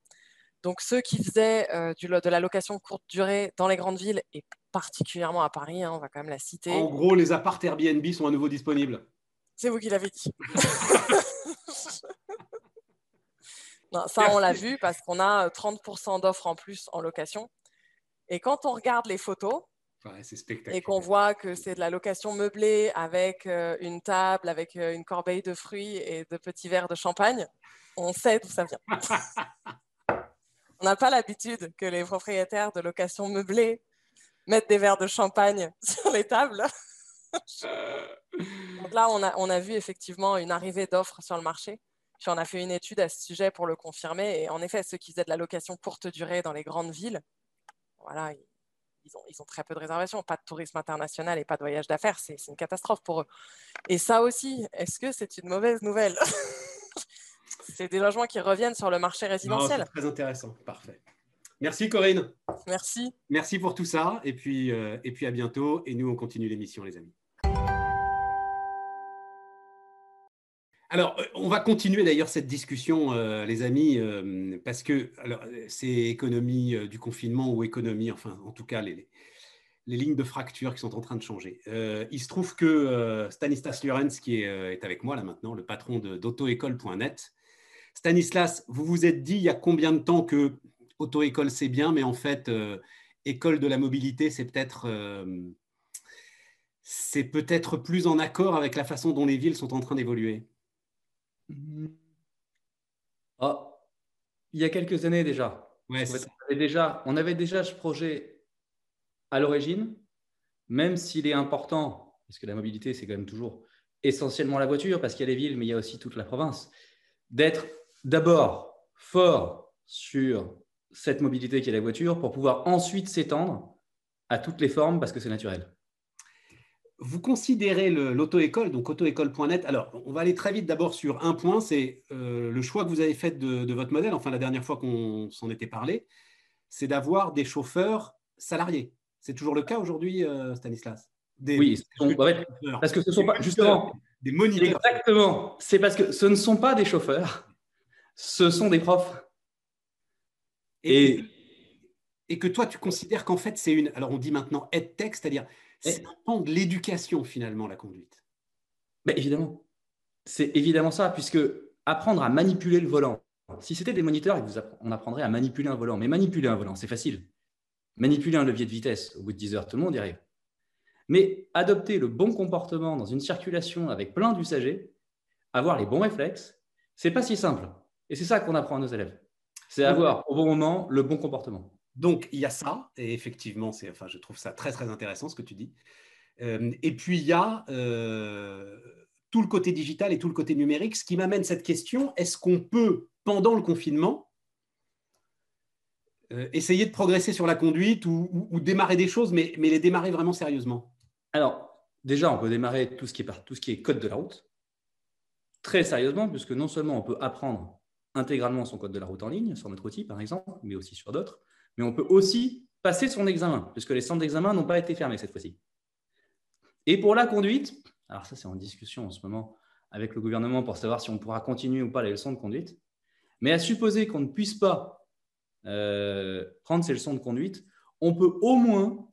Donc ceux qui faisaient du, de la location courte durée dans les grandes villes et particulièrement à Paris, hein, on va quand même la citer. En gros, les apparts Airbnb sont à nouveau disponibles. C'est vous qui l'avez dit. non, ça, on l'a vu parce qu'on a 30% d'offres en plus en location. Et quand on regarde les photos, et qu'on voit que c'est de la location meublée avec euh, une table, avec euh, une corbeille de fruits et de petits verres de champagne, on sait d'où ça vient. on n'a pas l'habitude que les propriétaires de location meublée mettent des verres de champagne sur les tables. Donc là, on a, on a vu effectivement une arrivée d'offres sur le marché. Puis on a fait une étude à ce sujet pour le confirmer. Et en effet, ceux qui faisaient de la location courte durée dans les grandes villes, voilà, ils ont, très peu de réservations, pas de tourisme international et pas de voyage d'affaires. C'est une catastrophe pour eux. Et ça aussi, est-ce que c'est une mauvaise nouvelle C'est des logements qui reviennent sur le marché résidentiel. très intéressant, parfait. Merci Corinne. Merci. Merci pour tout ça et puis, euh, et puis à bientôt. Et nous, on continue l'émission, les amis. Alors, euh, on va continuer d'ailleurs cette discussion, euh, les amis, euh, parce que c'est économie du confinement ou économie, enfin, en tout cas, les, lignes de fracture qui sont en train de changer. il se trouve que Stanislas Lorenz, qui est, avec moi là maintenant, le patron d'autoécole.net, Stanislas, vous vous êtes dit il y a combien de temps que auto-école c'est bien, mais en fait, école de la mobilité, c'est peut-être c'est peut-être plus en accord avec la façon dont les villes sont en train d'évoluer? Ah, il y a quelques années déjà. on, avait déjà on avait déjà ce projet à l'origine, même s'il est important, parce que la mobilité, c'est quand même toujours essentiellement la voiture, parce qu'il y a les villes, mais il y a aussi toute la province, d'être d'abord fort sur cette mobilité qui est la voiture pour pouvoir ensuite s'étendre à toutes les formes parce que c'est naturel vous considérez l'auto-école, donc auto-école.net. Alors, on va aller très vite d'abord sur un point, c'est euh, le choix que vous avez fait de, votre modèle, enfin la dernière fois qu'on s'en était parlé, c'est d'avoir des chauffeurs salariés. C'est toujours le cas aujourd'hui, euh, Stanislas? Oui, parce que ce sont pas, justement, des moniteurs. Exactement, c'est parce que ce ne sont pas des chauffeurs, ce sont des profs. Et, et, que toi, tu considères qu'en fait, c'est une, alors on dit maintenant EdTech, c'est-à-dire c'est un pan de l'éducation finalement, la conduite. Mais évidemment. C'est évidemment ça, puisque apprendre à manipuler le volant, si c'était des moniteurs, on apprendrait à manipuler un volant. Mais manipuler un volant, c'est facile. Manipuler un levier de vitesse, au bout de 10 heures, tout le monde y arrive. Mais adopter le bon comportement dans une circulation avec plein d'usagers, avoir les bons réflexes, c'est pas si simple. Et c'est ça qu'on apprend à nos élèves. C'est avoir au bon moment le bon comportement. Donc, il y a ça, et effectivement, c'est, enfin, je trouve ça très, intéressant ce que tu dis. Euh, et puis, il y a euh, tout le côté digital et tout le côté numérique, ce qui m'amène cette question, est-ce qu'on peut, pendant le confinement, euh, essayer de progresser sur la conduite ou, démarrer des choses, mais, mais, les démarrer vraiment sérieusement? Alors, déjà, on peut démarrer tout ce, qui est, tout ce qui est code de la route, très sérieusement, puisque non seulement on peut apprendre intégralement son code de la route en ligne, sur notre outil par exemple, mais aussi sur d'autres, mais on peut aussi passer son examen, puisque les centres d'examen n'ont pas été fermés cette fois-ci. Et pour la conduite, alors ça c'est en discussion en ce moment avec le gouvernement pour savoir si on pourra continuer ou pas les leçons de conduite, mais à supposer qu'on ne puisse pas euh, prendre ces leçons de conduite, on peut au moins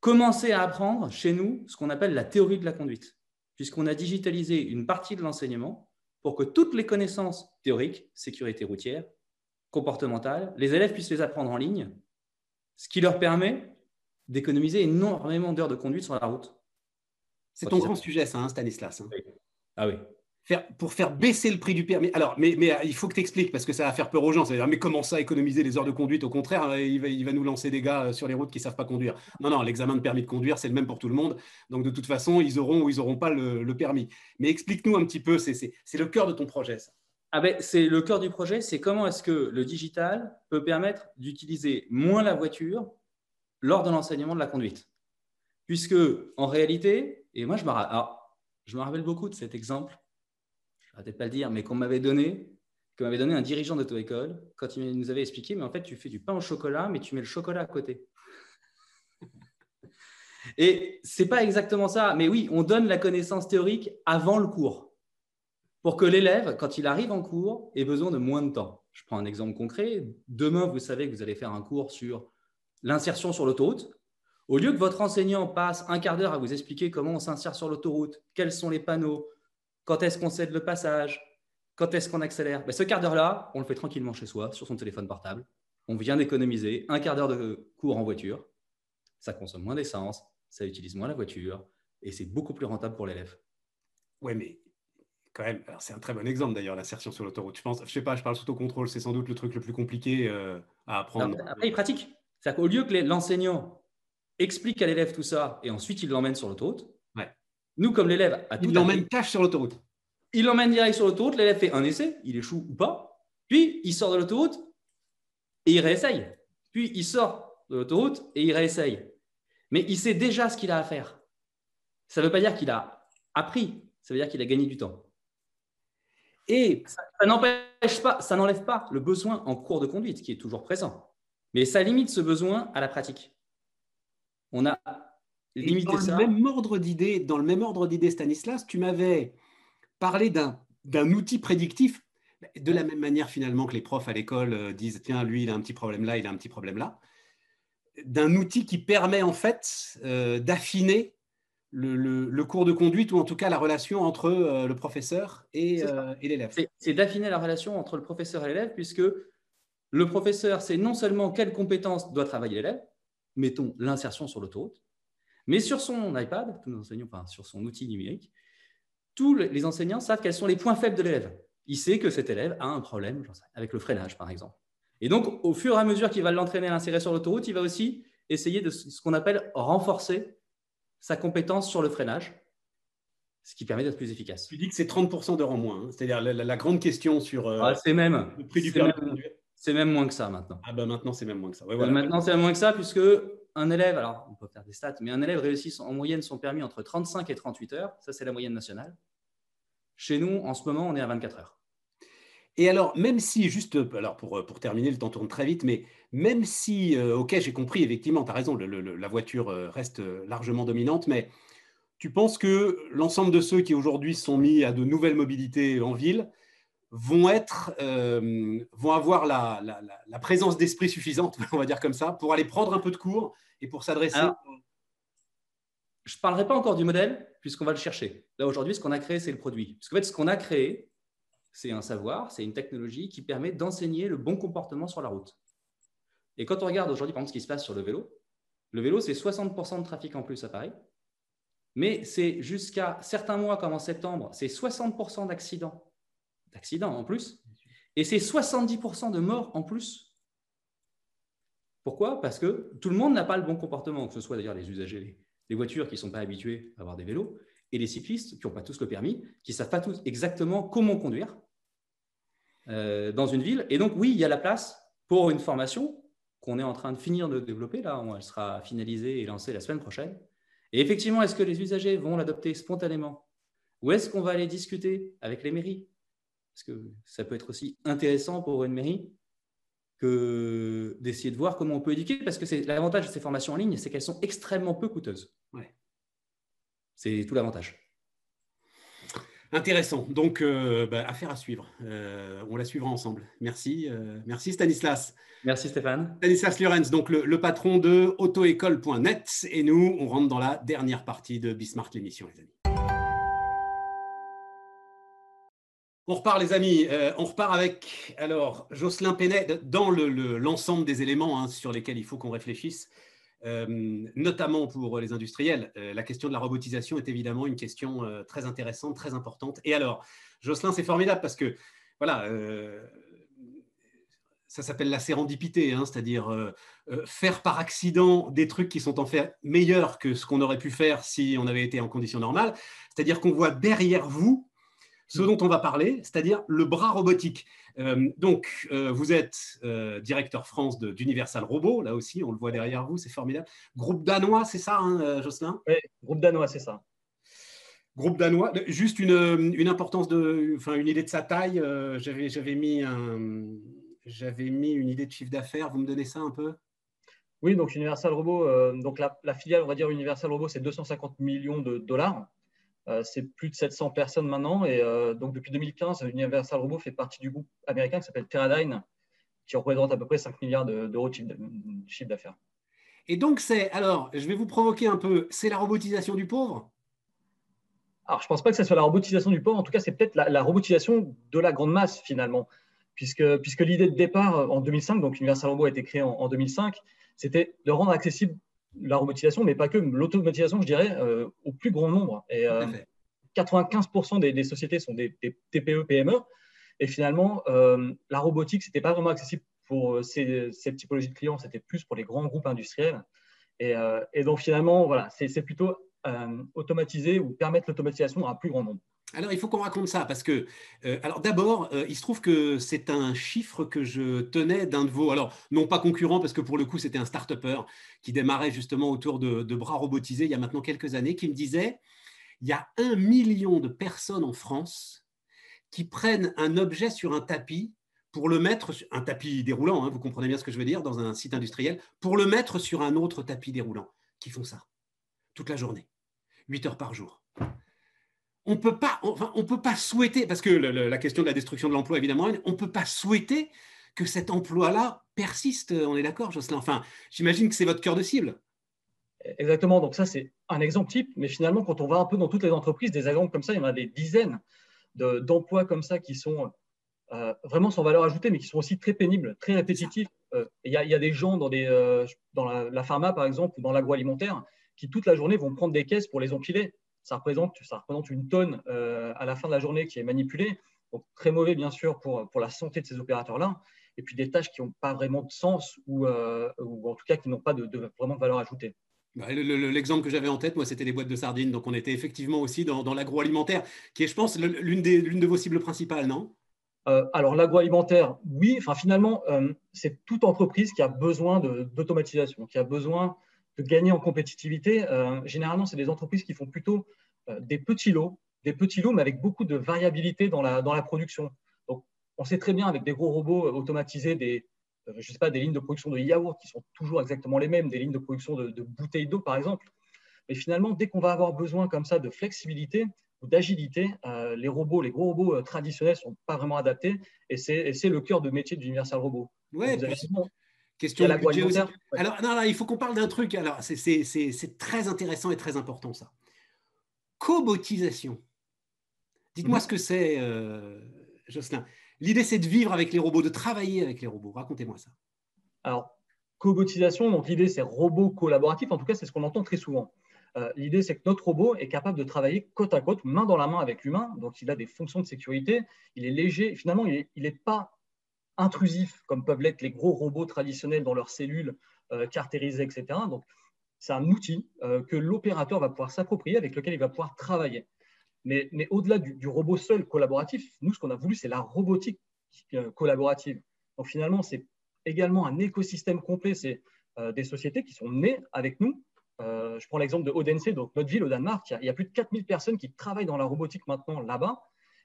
commencer à apprendre chez nous ce qu'on appelle la théorie de la conduite, puisqu'on a digitalisé une partie de l'enseignement pour que toutes les connaissances théoriques, sécurité routière, comportementales, les élèves puissent les apprendre en ligne, ce qui leur permet d'économiser énormément d'heures de conduite sur la route. C'est ton grand sujet, ça, hein, Stanislas. Hein. Ah oui. pour faire baisser le prix du permis. Alors, mais, mais il faut que tu expliques parce que ça va faire peur aux gens. C'est-à-dire, mais comment ça économiser les heures de conduite? Au contraire, hein, il va, il va nous lancer des gars euh, sur les routes qui ne savent pas conduire. Non, non, l'examen de permis de conduire, c'est le même pour tout le monde. Donc, de toute façon, ils auront ou ils n'auront pas le, permis. Mais explique-nous un petit peu, c'est le cœur de ton projet, ça. Ah ben, c'est le cœur du projet, c'est comment est-ce que le digital peut permettre d'utiliser moins la voiture lors de l'enseignement de la conduite. Puisque, en réalité, et moi, je me, je rappelle beaucoup de cet exemple peut-être pas le dire, mais qu'on m'avait donné, qu'on m'avait donné un dirigeant d'auto-école quand il nous avait expliqué, mais en fait, tu fais du pain au chocolat, mais tu mets le chocolat à côté. Et c'est pas exactement ça, mais oui, on donne la connaissance théorique avant le cours pour que l'élève, quand il arrive en cours, ait besoin de moins de temps. Je prends un exemple concret. Demain, vous savez que vous allez faire un cours sur l'insertion sur l'autoroute. Au lieu que votre enseignant passe un quart d'heure à vous expliquer comment on s'insère sur l'autoroute, quels sont les panneaux, quand est-ce qu'on cède le passage Quand est-ce qu'on accélère ben, Ce quart d'heure-là, on le fait tranquillement chez soi, sur son téléphone portable. On vient d'économiser un quart d'heure de cours en voiture. Ça consomme moins d'essence, ça utilise moins la voiture et c'est beaucoup plus rentable pour l'élève. Oui, mais quand même, c'est un très bon exemple d'ailleurs, l'insertion sur l'autoroute. Je pense, je sais pas, je parle sous contrôle, c'est sans doute le truc le plus compliqué euh, à apprendre. après, il pratique. C'est-à-dire qu'au lieu que l'enseignant explique à l'élève tout ça et ensuite il l'emmène sur l'autoroute, nous, comme l'élève, à tout Il l'emmène cash sur l'autoroute. Il l'emmène direct sur l'autoroute, l'élève fait un essai, il échoue ou pas, puis il sort de l'autoroute et il réessaye. Puis il sort de l'autoroute et il réessaye. Mais il sait déjà ce qu'il a à faire. Ça ne veut pas dire qu'il a appris, ça veut dire qu'il a gagné du temps. Et ça, n'empêche pas, ça n'enlève pas le besoin en cours de conduite qui est toujours présent. Mais ça limite ce besoin à la pratique. On a dans le même ordre d'idée, dans le même ordre d'idée, Stanislas, tu m'avais parlé d'un outil prédictif, de la même manière finalement que les profs à l'école euh, disent tiens, lui, il a un petit problème là, il a un petit problème là, d'un outil qui permet en fait euh, d'affiner le, cours de conduite ou en tout cas la relation entre euh, le professeur et, et l'élève. C'est d'affiner la relation entre le professeur et l'élève puisque le professeur, c'est non seulement quelles compétences doit travailler l'élève, mettons l'insertion sur l'autoroute, mais sur son iPad, tous nos enseignants, enfin, sur son outil numérique, tous les enseignants savent quels sont les points faibles de l'élève. Il sait que cet élève a un problème avec le freinage, par exemple. Et donc, au fur et à mesure qu'il va l'entraîner à l'insérer sur l'autoroute, il va aussi essayer de ce qu'on appelle renforcer sa compétence sur le freinage, ce qui permet d'être plus efficace. Tu dis que c'est 30% d'heures en moins, hein. c'est-à-dire la, grande question sur euh, ah, c'est même, le prix du permis C'est même moins que ça maintenant. Ah ben maintenant c'est même moins que ça. Maintenant c'est même moins que ça puisque un élève, alors on peut faire des stats, mais un élève réussit en moyenne son permis entre 35 et 38 heures. Ça, c'est la moyenne nationale. Chez nous, en ce moment, on est à 24 heures. Et alors, même si, juste alors pour, pour terminer, le temps tourne très vite, mais même si, euh, ok, j'ai compris, effectivement, tu as raison, la voiture euh, reste largement dominante, mais tu penses que l'ensemble de ceux qui aujourd'hui sont mis à de nouvelles mobilités en ville vont, être, euh, vont avoir la, la, la présence d'esprit suffisante, on va dire comme ça, pour aller prendre un peu de cours et pour s'adresser. Je ne parlerai pas encore du modèle, puisqu'on va le chercher. Là, aujourd'hui, ce qu'on a créé, c'est le produit. Parce qu'en fait, ce qu'on a créé, c'est un savoir, c'est une technologie qui permet d'enseigner le bon comportement sur la route. Et quand on regarde aujourd'hui, par exemple, ce qui se passe sur le vélo, le vélo, c'est 60% de trafic en plus à Paris. Mais c'est jusqu'à certains mois, comme en septembre, c'est 60% d'accidents. D'accidents en plus. Et c'est 70% de morts en plus pourquoi? Parce que tout le monde n'a pas le bon comportement, que ce soit d'ailleurs les usagers, les voitures qui ne sont pas habituées à avoir des vélos, et les cyclistes qui n'ont pas tous le permis, qui ne savent pas tous exactement comment conduire euh, dans une ville. Et donc, oui, il y a la place pour une formation qu'on est en train de finir de développer. Là, elle sera finalisée et lancée la semaine prochaine. Et effectivement, est-ce que les usagers vont l'adopter spontanément? Ou est-ce qu'on va aller discuter avec les mairies? Parce que ça peut être aussi intéressant pour une mairie que d'essayer de voir comment on peut éduquer, parce que c'est l'avantage de ces formations en ligne, c'est qu'elles sont extrêmement peu coûteuses. Ouais. C'est tout l'avantage. Intéressant. Donc, euh, bah, affaire à suivre. Euh, on la suivra ensemble. Merci. Euh, merci Stanislas. Merci Stéphane. Stanislas Lorenz, donc le, le patron de autoécole.net. Et nous, on rentre dans la dernière partie de Bismarck l'émission, les amis. On repart, les amis. Euh, on repart avec alors Jocelyn Penet dans l'ensemble des éléments hein, sur lesquels il faut qu'on réfléchisse. Notamment pour les industriels. la question de la robotisation est évidemment une question très intéressante, très importante. Et alors, Jocelyn, c'est formidable parce que, voilà, ça s'appelle la sérendipité, hein, c'est-à-dire euh, euh, faire par accident des trucs qui sont en fait meilleurs que ce qu'on aurait pu faire si on avait été en conditions normales. C'est-à-dire qu'on voit derrière vous ce dont on va parler, c'est-à-dire le bras robotique. Euh, donc, vous êtes directeur France d'Universal Robot, là aussi, on le voit derrière vous, c'est formidable. Groupe danois, c'est ça, hein, Jocelyn? Oui, groupe danois, c'est ça. Groupe danois, juste une, une, importance de, enfin, une idée de sa taille. J'avais mis un, j'avais mis une idée de chiffre d'affaires. Vous me donnez ça un peu? Oui, donc Universal Robot, euh, donc la, filiale, on va dire Universal Robot, c'est 250 millions de dollars. Euh, c'est plus de 700 personnes maintenant. Et euh, donc depuis 2015, Universal Robot fait partie du groupe américain qui s'appelle Teradyne, qui représente à peu près 5 milliards d'euros de chiffre d'affaires. Et donc c'est, alors, je vais vous provoquer un peu, c'est la robotisation du pauvre? Alors, je ne pense pas que ce soit la robotisation du pauvre. En tout cas, c'est peut-être la, robotisation de la grande masse, finalement puisque, l'idée de départ euh, en 2005, donc Universal Robot a été créé en, 2005, c'était de rendre accessible la robotisation, mais pas que l'automatisation, je dirais, euh, au plus grand nombre. Et 95% euh, des, sociétés sont des, TPE, PME. Et finalement, la robotique, ce n'était pas vraiment accessible pour ces, cette typologie de clients, c'était plus pour les grands groupes industriels. Et, et donc finalement, voilà, c'est plutôt automatiser ou permettre l'automatisation à un plus grand nombre. Alors, il faut qu'on raconte ça parce que, euh, alors d'abord, euh, il se trouve que c'est un chiffre que je tenais d'un de vos, alors non pas concurrent parce que pour le coup c'était un start-upper qui démarrait justement autour de, bras robotisés il y a maintenant quelques années, qui me disait il y a un million de personnes en France qui prennent un objet sur un tapis pour le mettre, un tapis déroulant, hein, vous comprenez bien ce que je veux dire, dans un site industriel, pour le mettre sur un autre tapis déroulant, qui font ça toute la journée, 8 heures par jour on on peut pas souhaiter, parce que la question de la destruction de l'emploi, évidemment, on ne peut pas souhaiter que cet emploi-là persiste. On est d'accord, Jocelyn? Enfin, j'imagine que c'est votre cœur de cible. Exactement. Donc ça, c'est un exemple type. Mais finalement, quand on va un peu dans toutes les entreprises, des exemples comme ça, il y en a des dizaines d'emplois comme ça qui sont euh, vraiment sans valeur ajoutée, mais qui sont aussi très pénibles, très répétitifs. Euh, il y, a des gens dans, euh, la, pharma, par exemple, ou dans l'agroalimentaire, qui toute la journée vont prendre des caisses pour les empiler ça représente, ça représente une tonne euh, à la fin de la journée qui est manipulée. Donc, très mauvais, bien sûr, pour, pour la santé de ces opérateurs-là. Et puis, des tâches qui n'ont pas vraiment de sens ou, euh, ou en tout cas qui n'ont pas de, vraiment de valeur ajoutée. Bah, l'exemple que j'avais en tête, moi, c'était les boîtes de sardines. Donc, on était effectivement aussi dans, dans l'agroalimentaire, qui est, je pense, l'une de vos cibles principales, non? Euh, alors, l'agroalimentaire, oui. Enfin, finalement, c'est toute entreprise qui a besoin d'automatisation, qui a besoin de gagner en compétitivité. généralement, c'est des entreprises qui font plutôt euh, des petits lots, des petits lots, mais avec beaucoup de variabilité dans la, dans la production. Donc, on sait très bien avec des gros robots euh, automatisés, des, euh, je sais pas, des lignes de production de yaourt qui sont toujours exactement les mêmes, des lignes de production de, bouteilles d'eau, par exemple. Mais finalement, dès qu'on va avoir besoin comme ça de flexibilité ou d'agilité, les robots, les gros robots traditionnels ne sont pas vraiment adaptés. Et c'est le cœur de métier d'Universal Robot. Oui, question de budget aussi. Alors, non, il faut qu'on parle d'un truc. Alors, c'est très intéressant et très important, ça cobotisation. Dites-moi mhm. ce que c'est, euh, Jocelyn. L'idée, c'est de vivre avec les robots, de travailler avec les robots. Racontez-moi ça. Alors, cobotisation, donc l'idée, c'est robot collaboratif. En tout cas, c'est ce qu'on entend très souvent. Euh, l'idée, c'est que notre robot est capable de travailler côte à côte, main dans la main avec l'humain. Donc, il a des fonctions de sécurité. Il est léger. Finalement, il n'est pas intrusif comme peuvent l'être les gros robots traditionnels dans leurs cellules euh, caractérisées, etc. Donc, c'est un outil euh, que l'opérateur va pouvoir s'approprier, avec lequel il va pouvoir travailler. Mais, au-delà du, robot seul collaboratif, nous, ce qu'on a voulu, c'est la robotique euh, collaborative. Donc finalement, c'est également un écosystème complet. C'est euh, des sociétés qui sont nées avec nous. je prends l'exemple de Odense, donc notre ville au Danemark. Il y, a, plus de 4000 personnes qui travaillent dans la robotique maintenant là-bas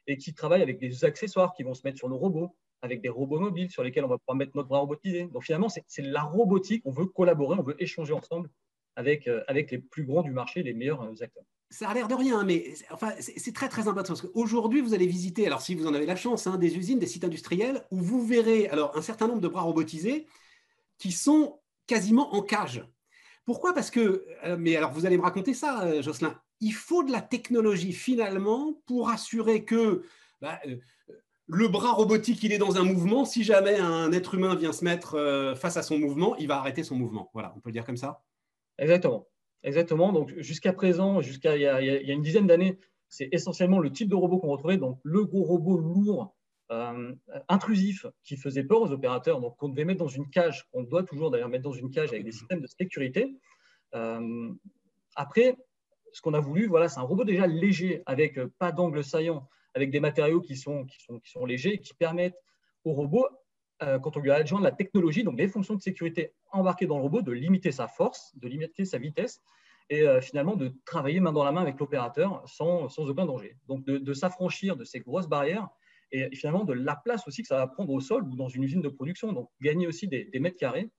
et qui travaillent avec des accessoires qui vont se mettre sur nos robots, avec des robots mobiles sur lesquels on va pouvoir mettre notre bras robotisé. Donc finalement, c'est la robotique. On veut collaborer, on veut échanger ensemble avec, euh, avec les plus grands du marché, les meilleurs euh, acteurs. Ça a l'air de rien, mais enfin, c'est très très important. Aujourd'hui, vous allez visiter, alors si vous en avez la chance, hein, des usines, des sites industriels, où vous verrez alors un certain nombre de bras robotisés qui sont quasiment en cage. Pourquoi? Parce que, euh, mais alors vous allez me raconter ça, Jocelyn, il faut de la technologie finalement pour assurer que bah, le bras robotique, il est dans un mouvement. Si jamais un être humain vient se mettre face à son mouvement, il va arrêter son mouvement. Voilà, on peut le dire comme ça Exactement. Exactement. Donc, jusqu'à présent, jusqu'à il, y a une dizaine d'années, c'est essentiellement le type de robot qu'on retrouvait. Donc, le gros robot lourd, euh, intrusif, qui faisait peur aux opérateurs, donc qu'on devait mettre dans une cage, on doit toujours d'ailleurs mettre dans une cage avec des systèmes de sécurité. Euh, après, ce qu'on a voulu, voilà, c'est un robot déjà léger, avec euh, pas d'angle saillant, avec des matériaux qui sont, qui sont, qui légers, permettent au robot, quand on lui adjoint la technologie, donc les fonctions de sécurité embarquées dans le robot, de limiter sa force, de limiter sa vitesse, et finalement de travailler main dans la main avec l'opérateur sans, aucun danger. Donc de, s'affranchir de ces grosses barrières et finalement de la place aussi que ça va prendre au sol ou dans une usine de production. Donc gagner aussi des, mètres carrés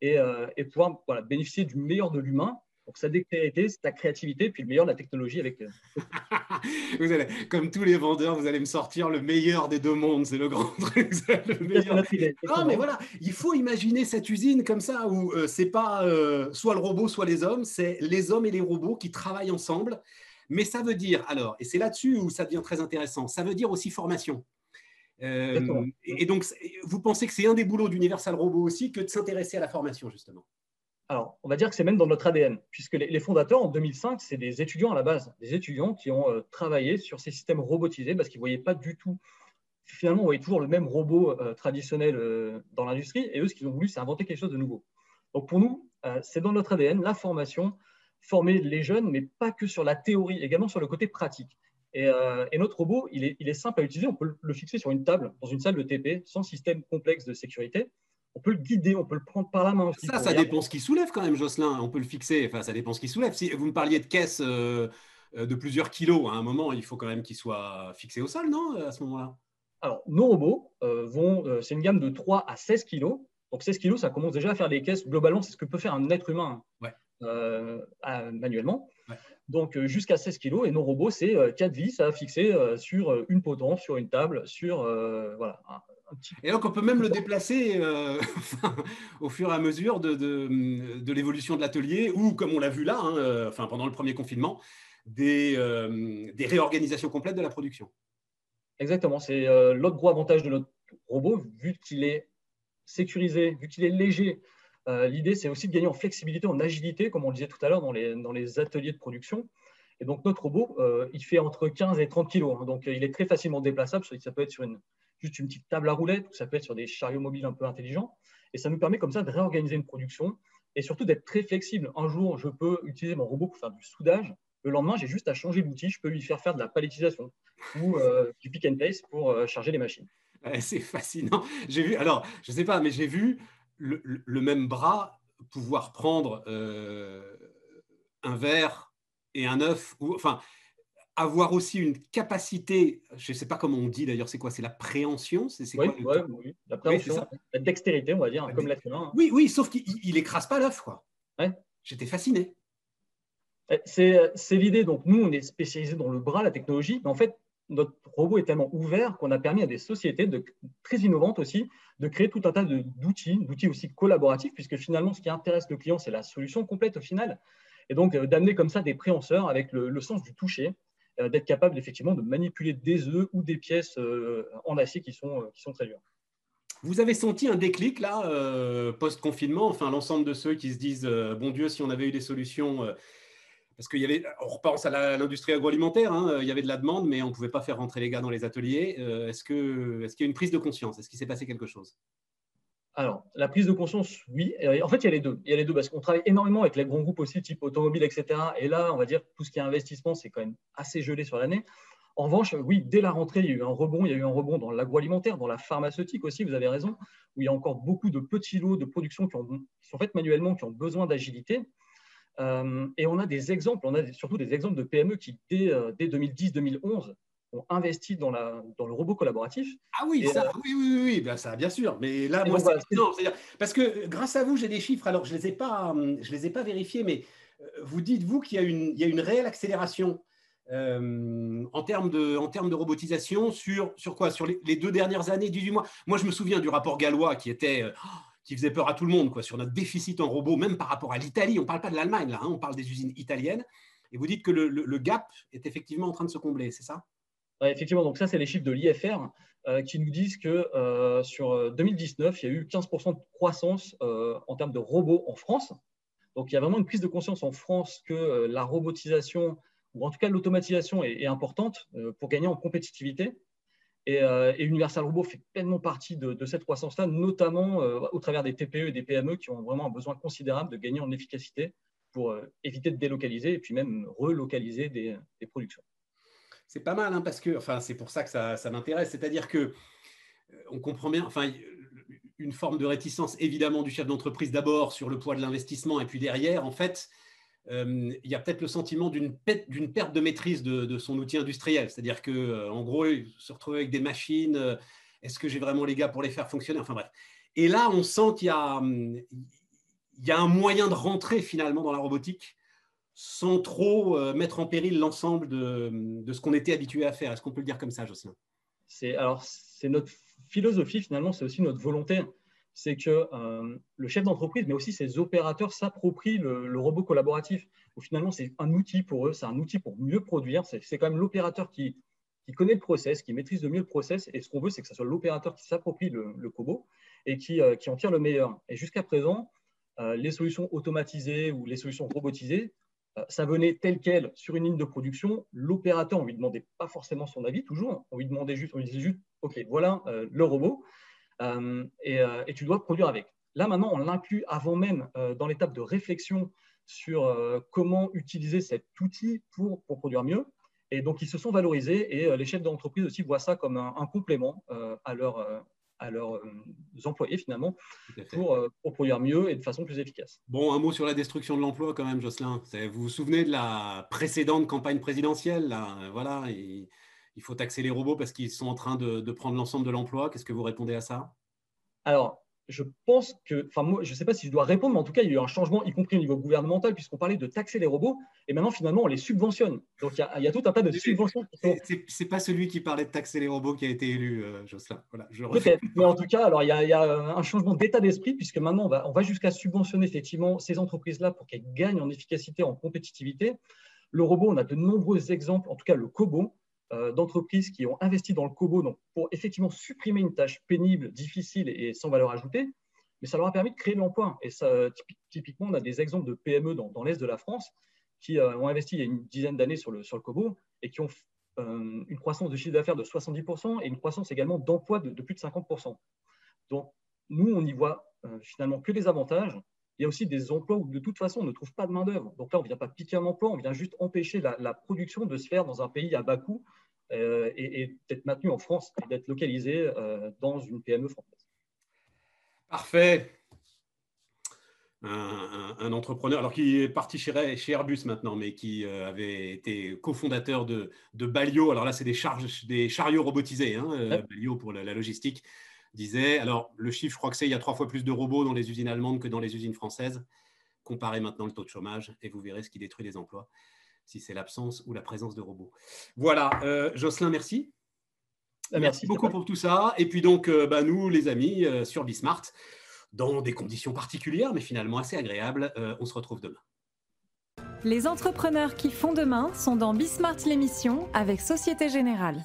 et, et pouvoir bénéficier du meilleur de l'humain donc, sa dextérité, sa créativité, puis le meilleur de la technologie avec. Euh, vous allez, comme tous les vendeurs, vous allez me sortir le meilleur des deux mondes. C'est le grand truc. Le meilleur. Non, mais voilà, il faut imaginer cette usine comme ça où euh, c'est pas euh, soit le robot, soit les hommes, c'est les hommes et les robots qui travaillent ensemble. Mais ça veut dire, alors, et c'est là-dessus où ça devient très intéressant, ça veut dire aussi formation. et donc, vous pensez que c'est un des boulots d'Universal Robot aussi que de s'intéresser à la formation, justement? Alors, on va dire que c'est même dans notre ADN, puisque les, fondateurs, en 2005, c'est des étudiants à la base, des étudiants qui ont euh, travaillé sur ces systèmes robotisés parce qu'ils ne voyaient pas du tout, finalement, on voyait toujours le même robot euh, traditionnel euh, dans l'industrie, et eux, ce qu'ils ont voulu, c'est inventer quelque chose de nouveau. Donc, pour nous, c'est dans notre ADN, la formation, former les jeunes, mais pas que sur la théorie, également sur le côté pratique. Et, notre robot, il est, il est simple à utiliser, on peut le fixer sur une table, dans une salle de TP, sans système complexe de sécurité on peut le guider, on peut le prendre par la main. ça, ça dépend ce qu'il soulève quand même, Jocelyn. On peut le fixer. Enfin, ça dépend ce qu'il soulève. Si vous me parliez de caisse euh, euh, de plusieurs kilos, à un moment, il faut quand même qu'il soit fixé au sol, non À ce moment-là? Alors, nos robots euh, vont. c'est une gamme de 3 à 16 kilos. Donc, 16 kilos, ça commence déjà à faire des caisses. Globalement, c'est ce que peut faire un être humain manuellement. Donc, jusqu'à 16 kilos. Et nos robots, c'est 4 vis à fixer sur une potence, sur une table, sur voilà, et donc, on peut même le déplacer euh, au fur et à mesure de, de, l'évolution de l'atelier ou, comme on l'a vu là, hein, euh, enfin, pendant le premier confinement, des, euh, des, réorganisations complètes de la production. Exactement. C'est l'autre gros avantage de notre robot, vu qu'il est sécurisé, vu qu'il est léger. L'idée, c'est aussi de gagner en flexibilité, en agilité, comme on le disait tout à l'heure dans les, dans les ateliers de production. Et donc, notre robot, il fait entre 15 et 30 kg. Hein. donc, il est très facilement déplaçable. Ça peut être sur une, juste une petite table à roulettes, ça peut être sur des chariots mobiles un peu intelligents. Et ça nous permet comme ça de réorganiser une production et surtout d'être très flexible. Un jour, je peux utiliser mon robot pour faire du soudage. Le lendemain, j'ai juste à changer l'outil. Je peux lui faire faire de la palettisation ou euh, du pick and place pour euh, charger les machines. C'est fascinant. J'ai vu, alors, je sais pas, mais j'ai vu le, même bras pouvoir prendre euh, un verre et un œuf. Ou, enfin, avoir aussi une capacité, je ne sais pas comment on dit d'ailleurs, c'est quoi C'est la préhension c'est, oui, quoi, oui, la préhension, la dextérité, on va dire, comme l'être humain. Hein. Oui, oui, sauf qu'il n'écrase pas l'œuf, quoi. J'étais fasciné. Eh, c'est, l'idée. Donc, nous, on est spécialisé dans le bras, la technologie, mais en fait, notre robot est tellement ouvert qu'on a permis à des sociétés de, très innovantes aussi de créer tout un tas d'outils, d'outils aussi collaboratifs, puisque finalement, ce qui intéresse le client, c'est la solution complète au final. Et donc, euh, d'amener comme ça des préhenseurs avec le sens du toucher, euh, d'être capable effectivement de manipuler des œufs ou des pièces euh, en acier qui sont, euh, qui sont très dures. Vous avez senti un déclic là, post-confinement, enfin l'ensemble de ceux qui se disent, bon Dieu, si on avait eu des solutions, parce qu'il y avait, on repense à l'industrie agroalimentaire, hein, il y avait de la demande, mais on ne pouvait pas faire rentrer les gars dans les ateliers. est-ce qu'il est qu'il y a une prise de conscience? Est-ce qu'il s'est passé quelque chose? Alors, la prise de conscience, oui. En fait, il y a les deux. Il y a les deux parce qu'on travaille énormément avec les grands groupes aussi, type automobile, etc. Et là, on va dire tout ce qui est investissement, c'est quand même assez gelé sur l'année. En revanche, oui, dès la rentrée, il y a eu un rebond. Il y a eu un rebond dans l'agroalimentaire, dans la pharmaceutique aussi, vous avez raison, où il y a encore beaucoup de petits lots de production qui, sont faits manuellement, qui ont besoin d'agilité. Euh, et on a des exemples, on a surtout des exemples de PME qui, dès, euh, dès 2010-2011, ont investi dans, la, dans le robot collaboratif. Ah oui, ça, oui, oui, oui, ben ça, bien sûr. Mais là, moi, c'est non, parce que grâce à vous, j'ai des chiffres. Alors, je ne les, ai pas, je les ai pas vérifiés, mais euh, vous dites, vous, qu'il y, a une, il y a une réelle accélération euh, en, termes de, en termes de robotisation sur, sur quoi? Sur les, deux dernières années, 18 mois? Moi, je me souviens du rapport gallois qui était. Euh, qui faisait peur à tout le monde quoi, sur notre déficit en robots, même par rapport à l'Italie. On ne parle pas de l'Allemagne, là, hein, on parle des usines italiennes. Et vous diite que le, le gap est effectivement en train de se combler, c'est ça? Effectivement, donc ça, c'est les chiffres de l'IFR euh, qui nous disent que euh, sur 2019, euh, il y a eu 15% de croissance en termes de robots en France. Donc il y a vraiment une prise de conscience en France que la robotisation, ou en tout cas l'automatisation, est, importante pour gagner en compétitivité. Et, Universal Robot fait pleinement partie de, cette croissance-là, notamment au travers des TPE et des PME qui ont vraiment un besoin considérable de gagner en efficacité pour éviter de délocaliser et puis même relocaliser des, productions. C'est pas mal, hein, parce que, enfin, c'est pour ça que ça, m'intéresse. C'est-à-dire que on comprend bien, enfin, une forme de réticence évidemment du chef d'entreprise d'abord sur le poids de l'investissement et puis derrière, en fait, euh, il y a peut-être le sentiment d'une perte de maîtrise de, son outil industriel. C'est-à-dire que, euh, en gros, se retrouver avec des machines, euh, est-ce que j'ai vraiment les gars pour les faire fonctionner? Enfin bref. Et là, on sent qu'il il y a un moyen de rentrer finalement dans la robotique sans trop mettre en péril l'ensemble de, ce qu'on était habitué à faire. Est-ce qu'on peut le dire comme ça, Jocelyn? C'est alors c'est notre philosophie, finalement, c'est aussi notre volonté. C'est que euh, le chef d'entreprise, mais aussi ses opérateurs s'approprient le, robot collaboratif, finalement, c'est un outil pour eux, c'est un outil pour mieux produire. C'est quand même l'opérateur qui, connaît le process, qui maîtrise le mieux le process. Et ce qu'on veut, c'est que ce soit l'opérateur qui s'approprie le, le, cobo et qui, euh, qui, en tire le meilleur. Et jusqu'à présent, euh, les solutions automatisées ou les solutions robotisées, ça venait tel quel sur une ligne de production. L'opérateur, on lui demandait pas forcément son avis toujours. On lui demandait juste, on lui disait juste, OK, voilà euh, le robot, euh, euh, et, tu dois produire avec. Là, maintenant, on l'inclut avant même dans l'étape de réflexion sur comment utiliser cet outil pour, produire mieux. Et donc, ils se sont valorisés et les chefs d'entreprise aussi voient ça comme un, complément à, leur, à leurs employés, finalement, pour, pour, produire mieux et de façon plus efficace. Bon, un mot sur la destruction de l'emploi quand même, Jocelyn. Vous vous souvenez de la précédente campagne présidentielle là, voilà, il faut taxer les robots parce qu'ils sont en train de, prendre l'ensemble de l'emploi. Qu'est-ce que vous répondez à ça? Alors, je pense que, enfin, moi, je ne sais pas si je dois répondre, mais en tout cas, il y a eu un changement, y compris au niveau gouvernemental, puisqu'on parlait de taxer les robots, et maintenant, finalement, on les subventionne. Donc, il y a, tout un tas de subventions. Ce n'est pas celui qui parlait de taxer les robots qui a été élu, euh, Jocelyn. Voilà, Peut-être, mais en tout cas, alors, il y a, un changement d'état d'esprit, puisque maintenant, on va, on va jusqu'à subventionner effectivement ces entreprises-là pour qu'elles gagnent en efficacité, en compétitivité. Le robot, on a de nombreux exemples, en tout cas le Kobo, d'entreprises qui ont investi dans le COBO donc pour effectivement supprimer une tâche pénible, difficile et sans valeur ajoutée, mais ça leur a permis de créer de l'emploi. Et typiquement, on a des exemples de PME dans, l'Est de la France qui euh, ont investi il y a une dizaine d'années sur le, sur le COBO et qui ont euh, une croissance de chiffre d'affaires de 70% et une croissance également d'emploi de, plus de 50%. Donc, nous, on n'y voit finalement que des avantages. Il y a aussi des emplois où de toute façon on ne trouve pas de main-d'œuvre. Donc là, on ne vient pas piquer un emploi, on vient juste empêcher la, production de se faire dans un pays à bas coût euh, et, d'être maintenu en France et d'être localisé euh, dans une PME française. Parfait. Un, entrepreneur, alors qui est parti chez, chez Airbus maintenant, mais qui euh, avait été cofondateur de, de Balio. Alors là, c'est des, des chariots robotisés, hein, Balio pour la, la logistique disait, alors le chiffre, je crois que c'est il y a trois fois plus de robots dans les usines allemandes que dans les usines françaises. Comparez maintenant le taux de chômage et vous verrez ce qui détruit les emplois, si c'est l'absence ou la présence de robots. Voilà, euh, Jocelyn, merci. Euh, merci, beaucoup pour tout ça. Et puis donc, euh, bah, nous, les amis, sur Bismart, dans des conditions particulières, mais finalement assez agréables, on se retrouve demain. Les entrepreneurs qui font demain sont dans Bismart l'émission avec Société Générale.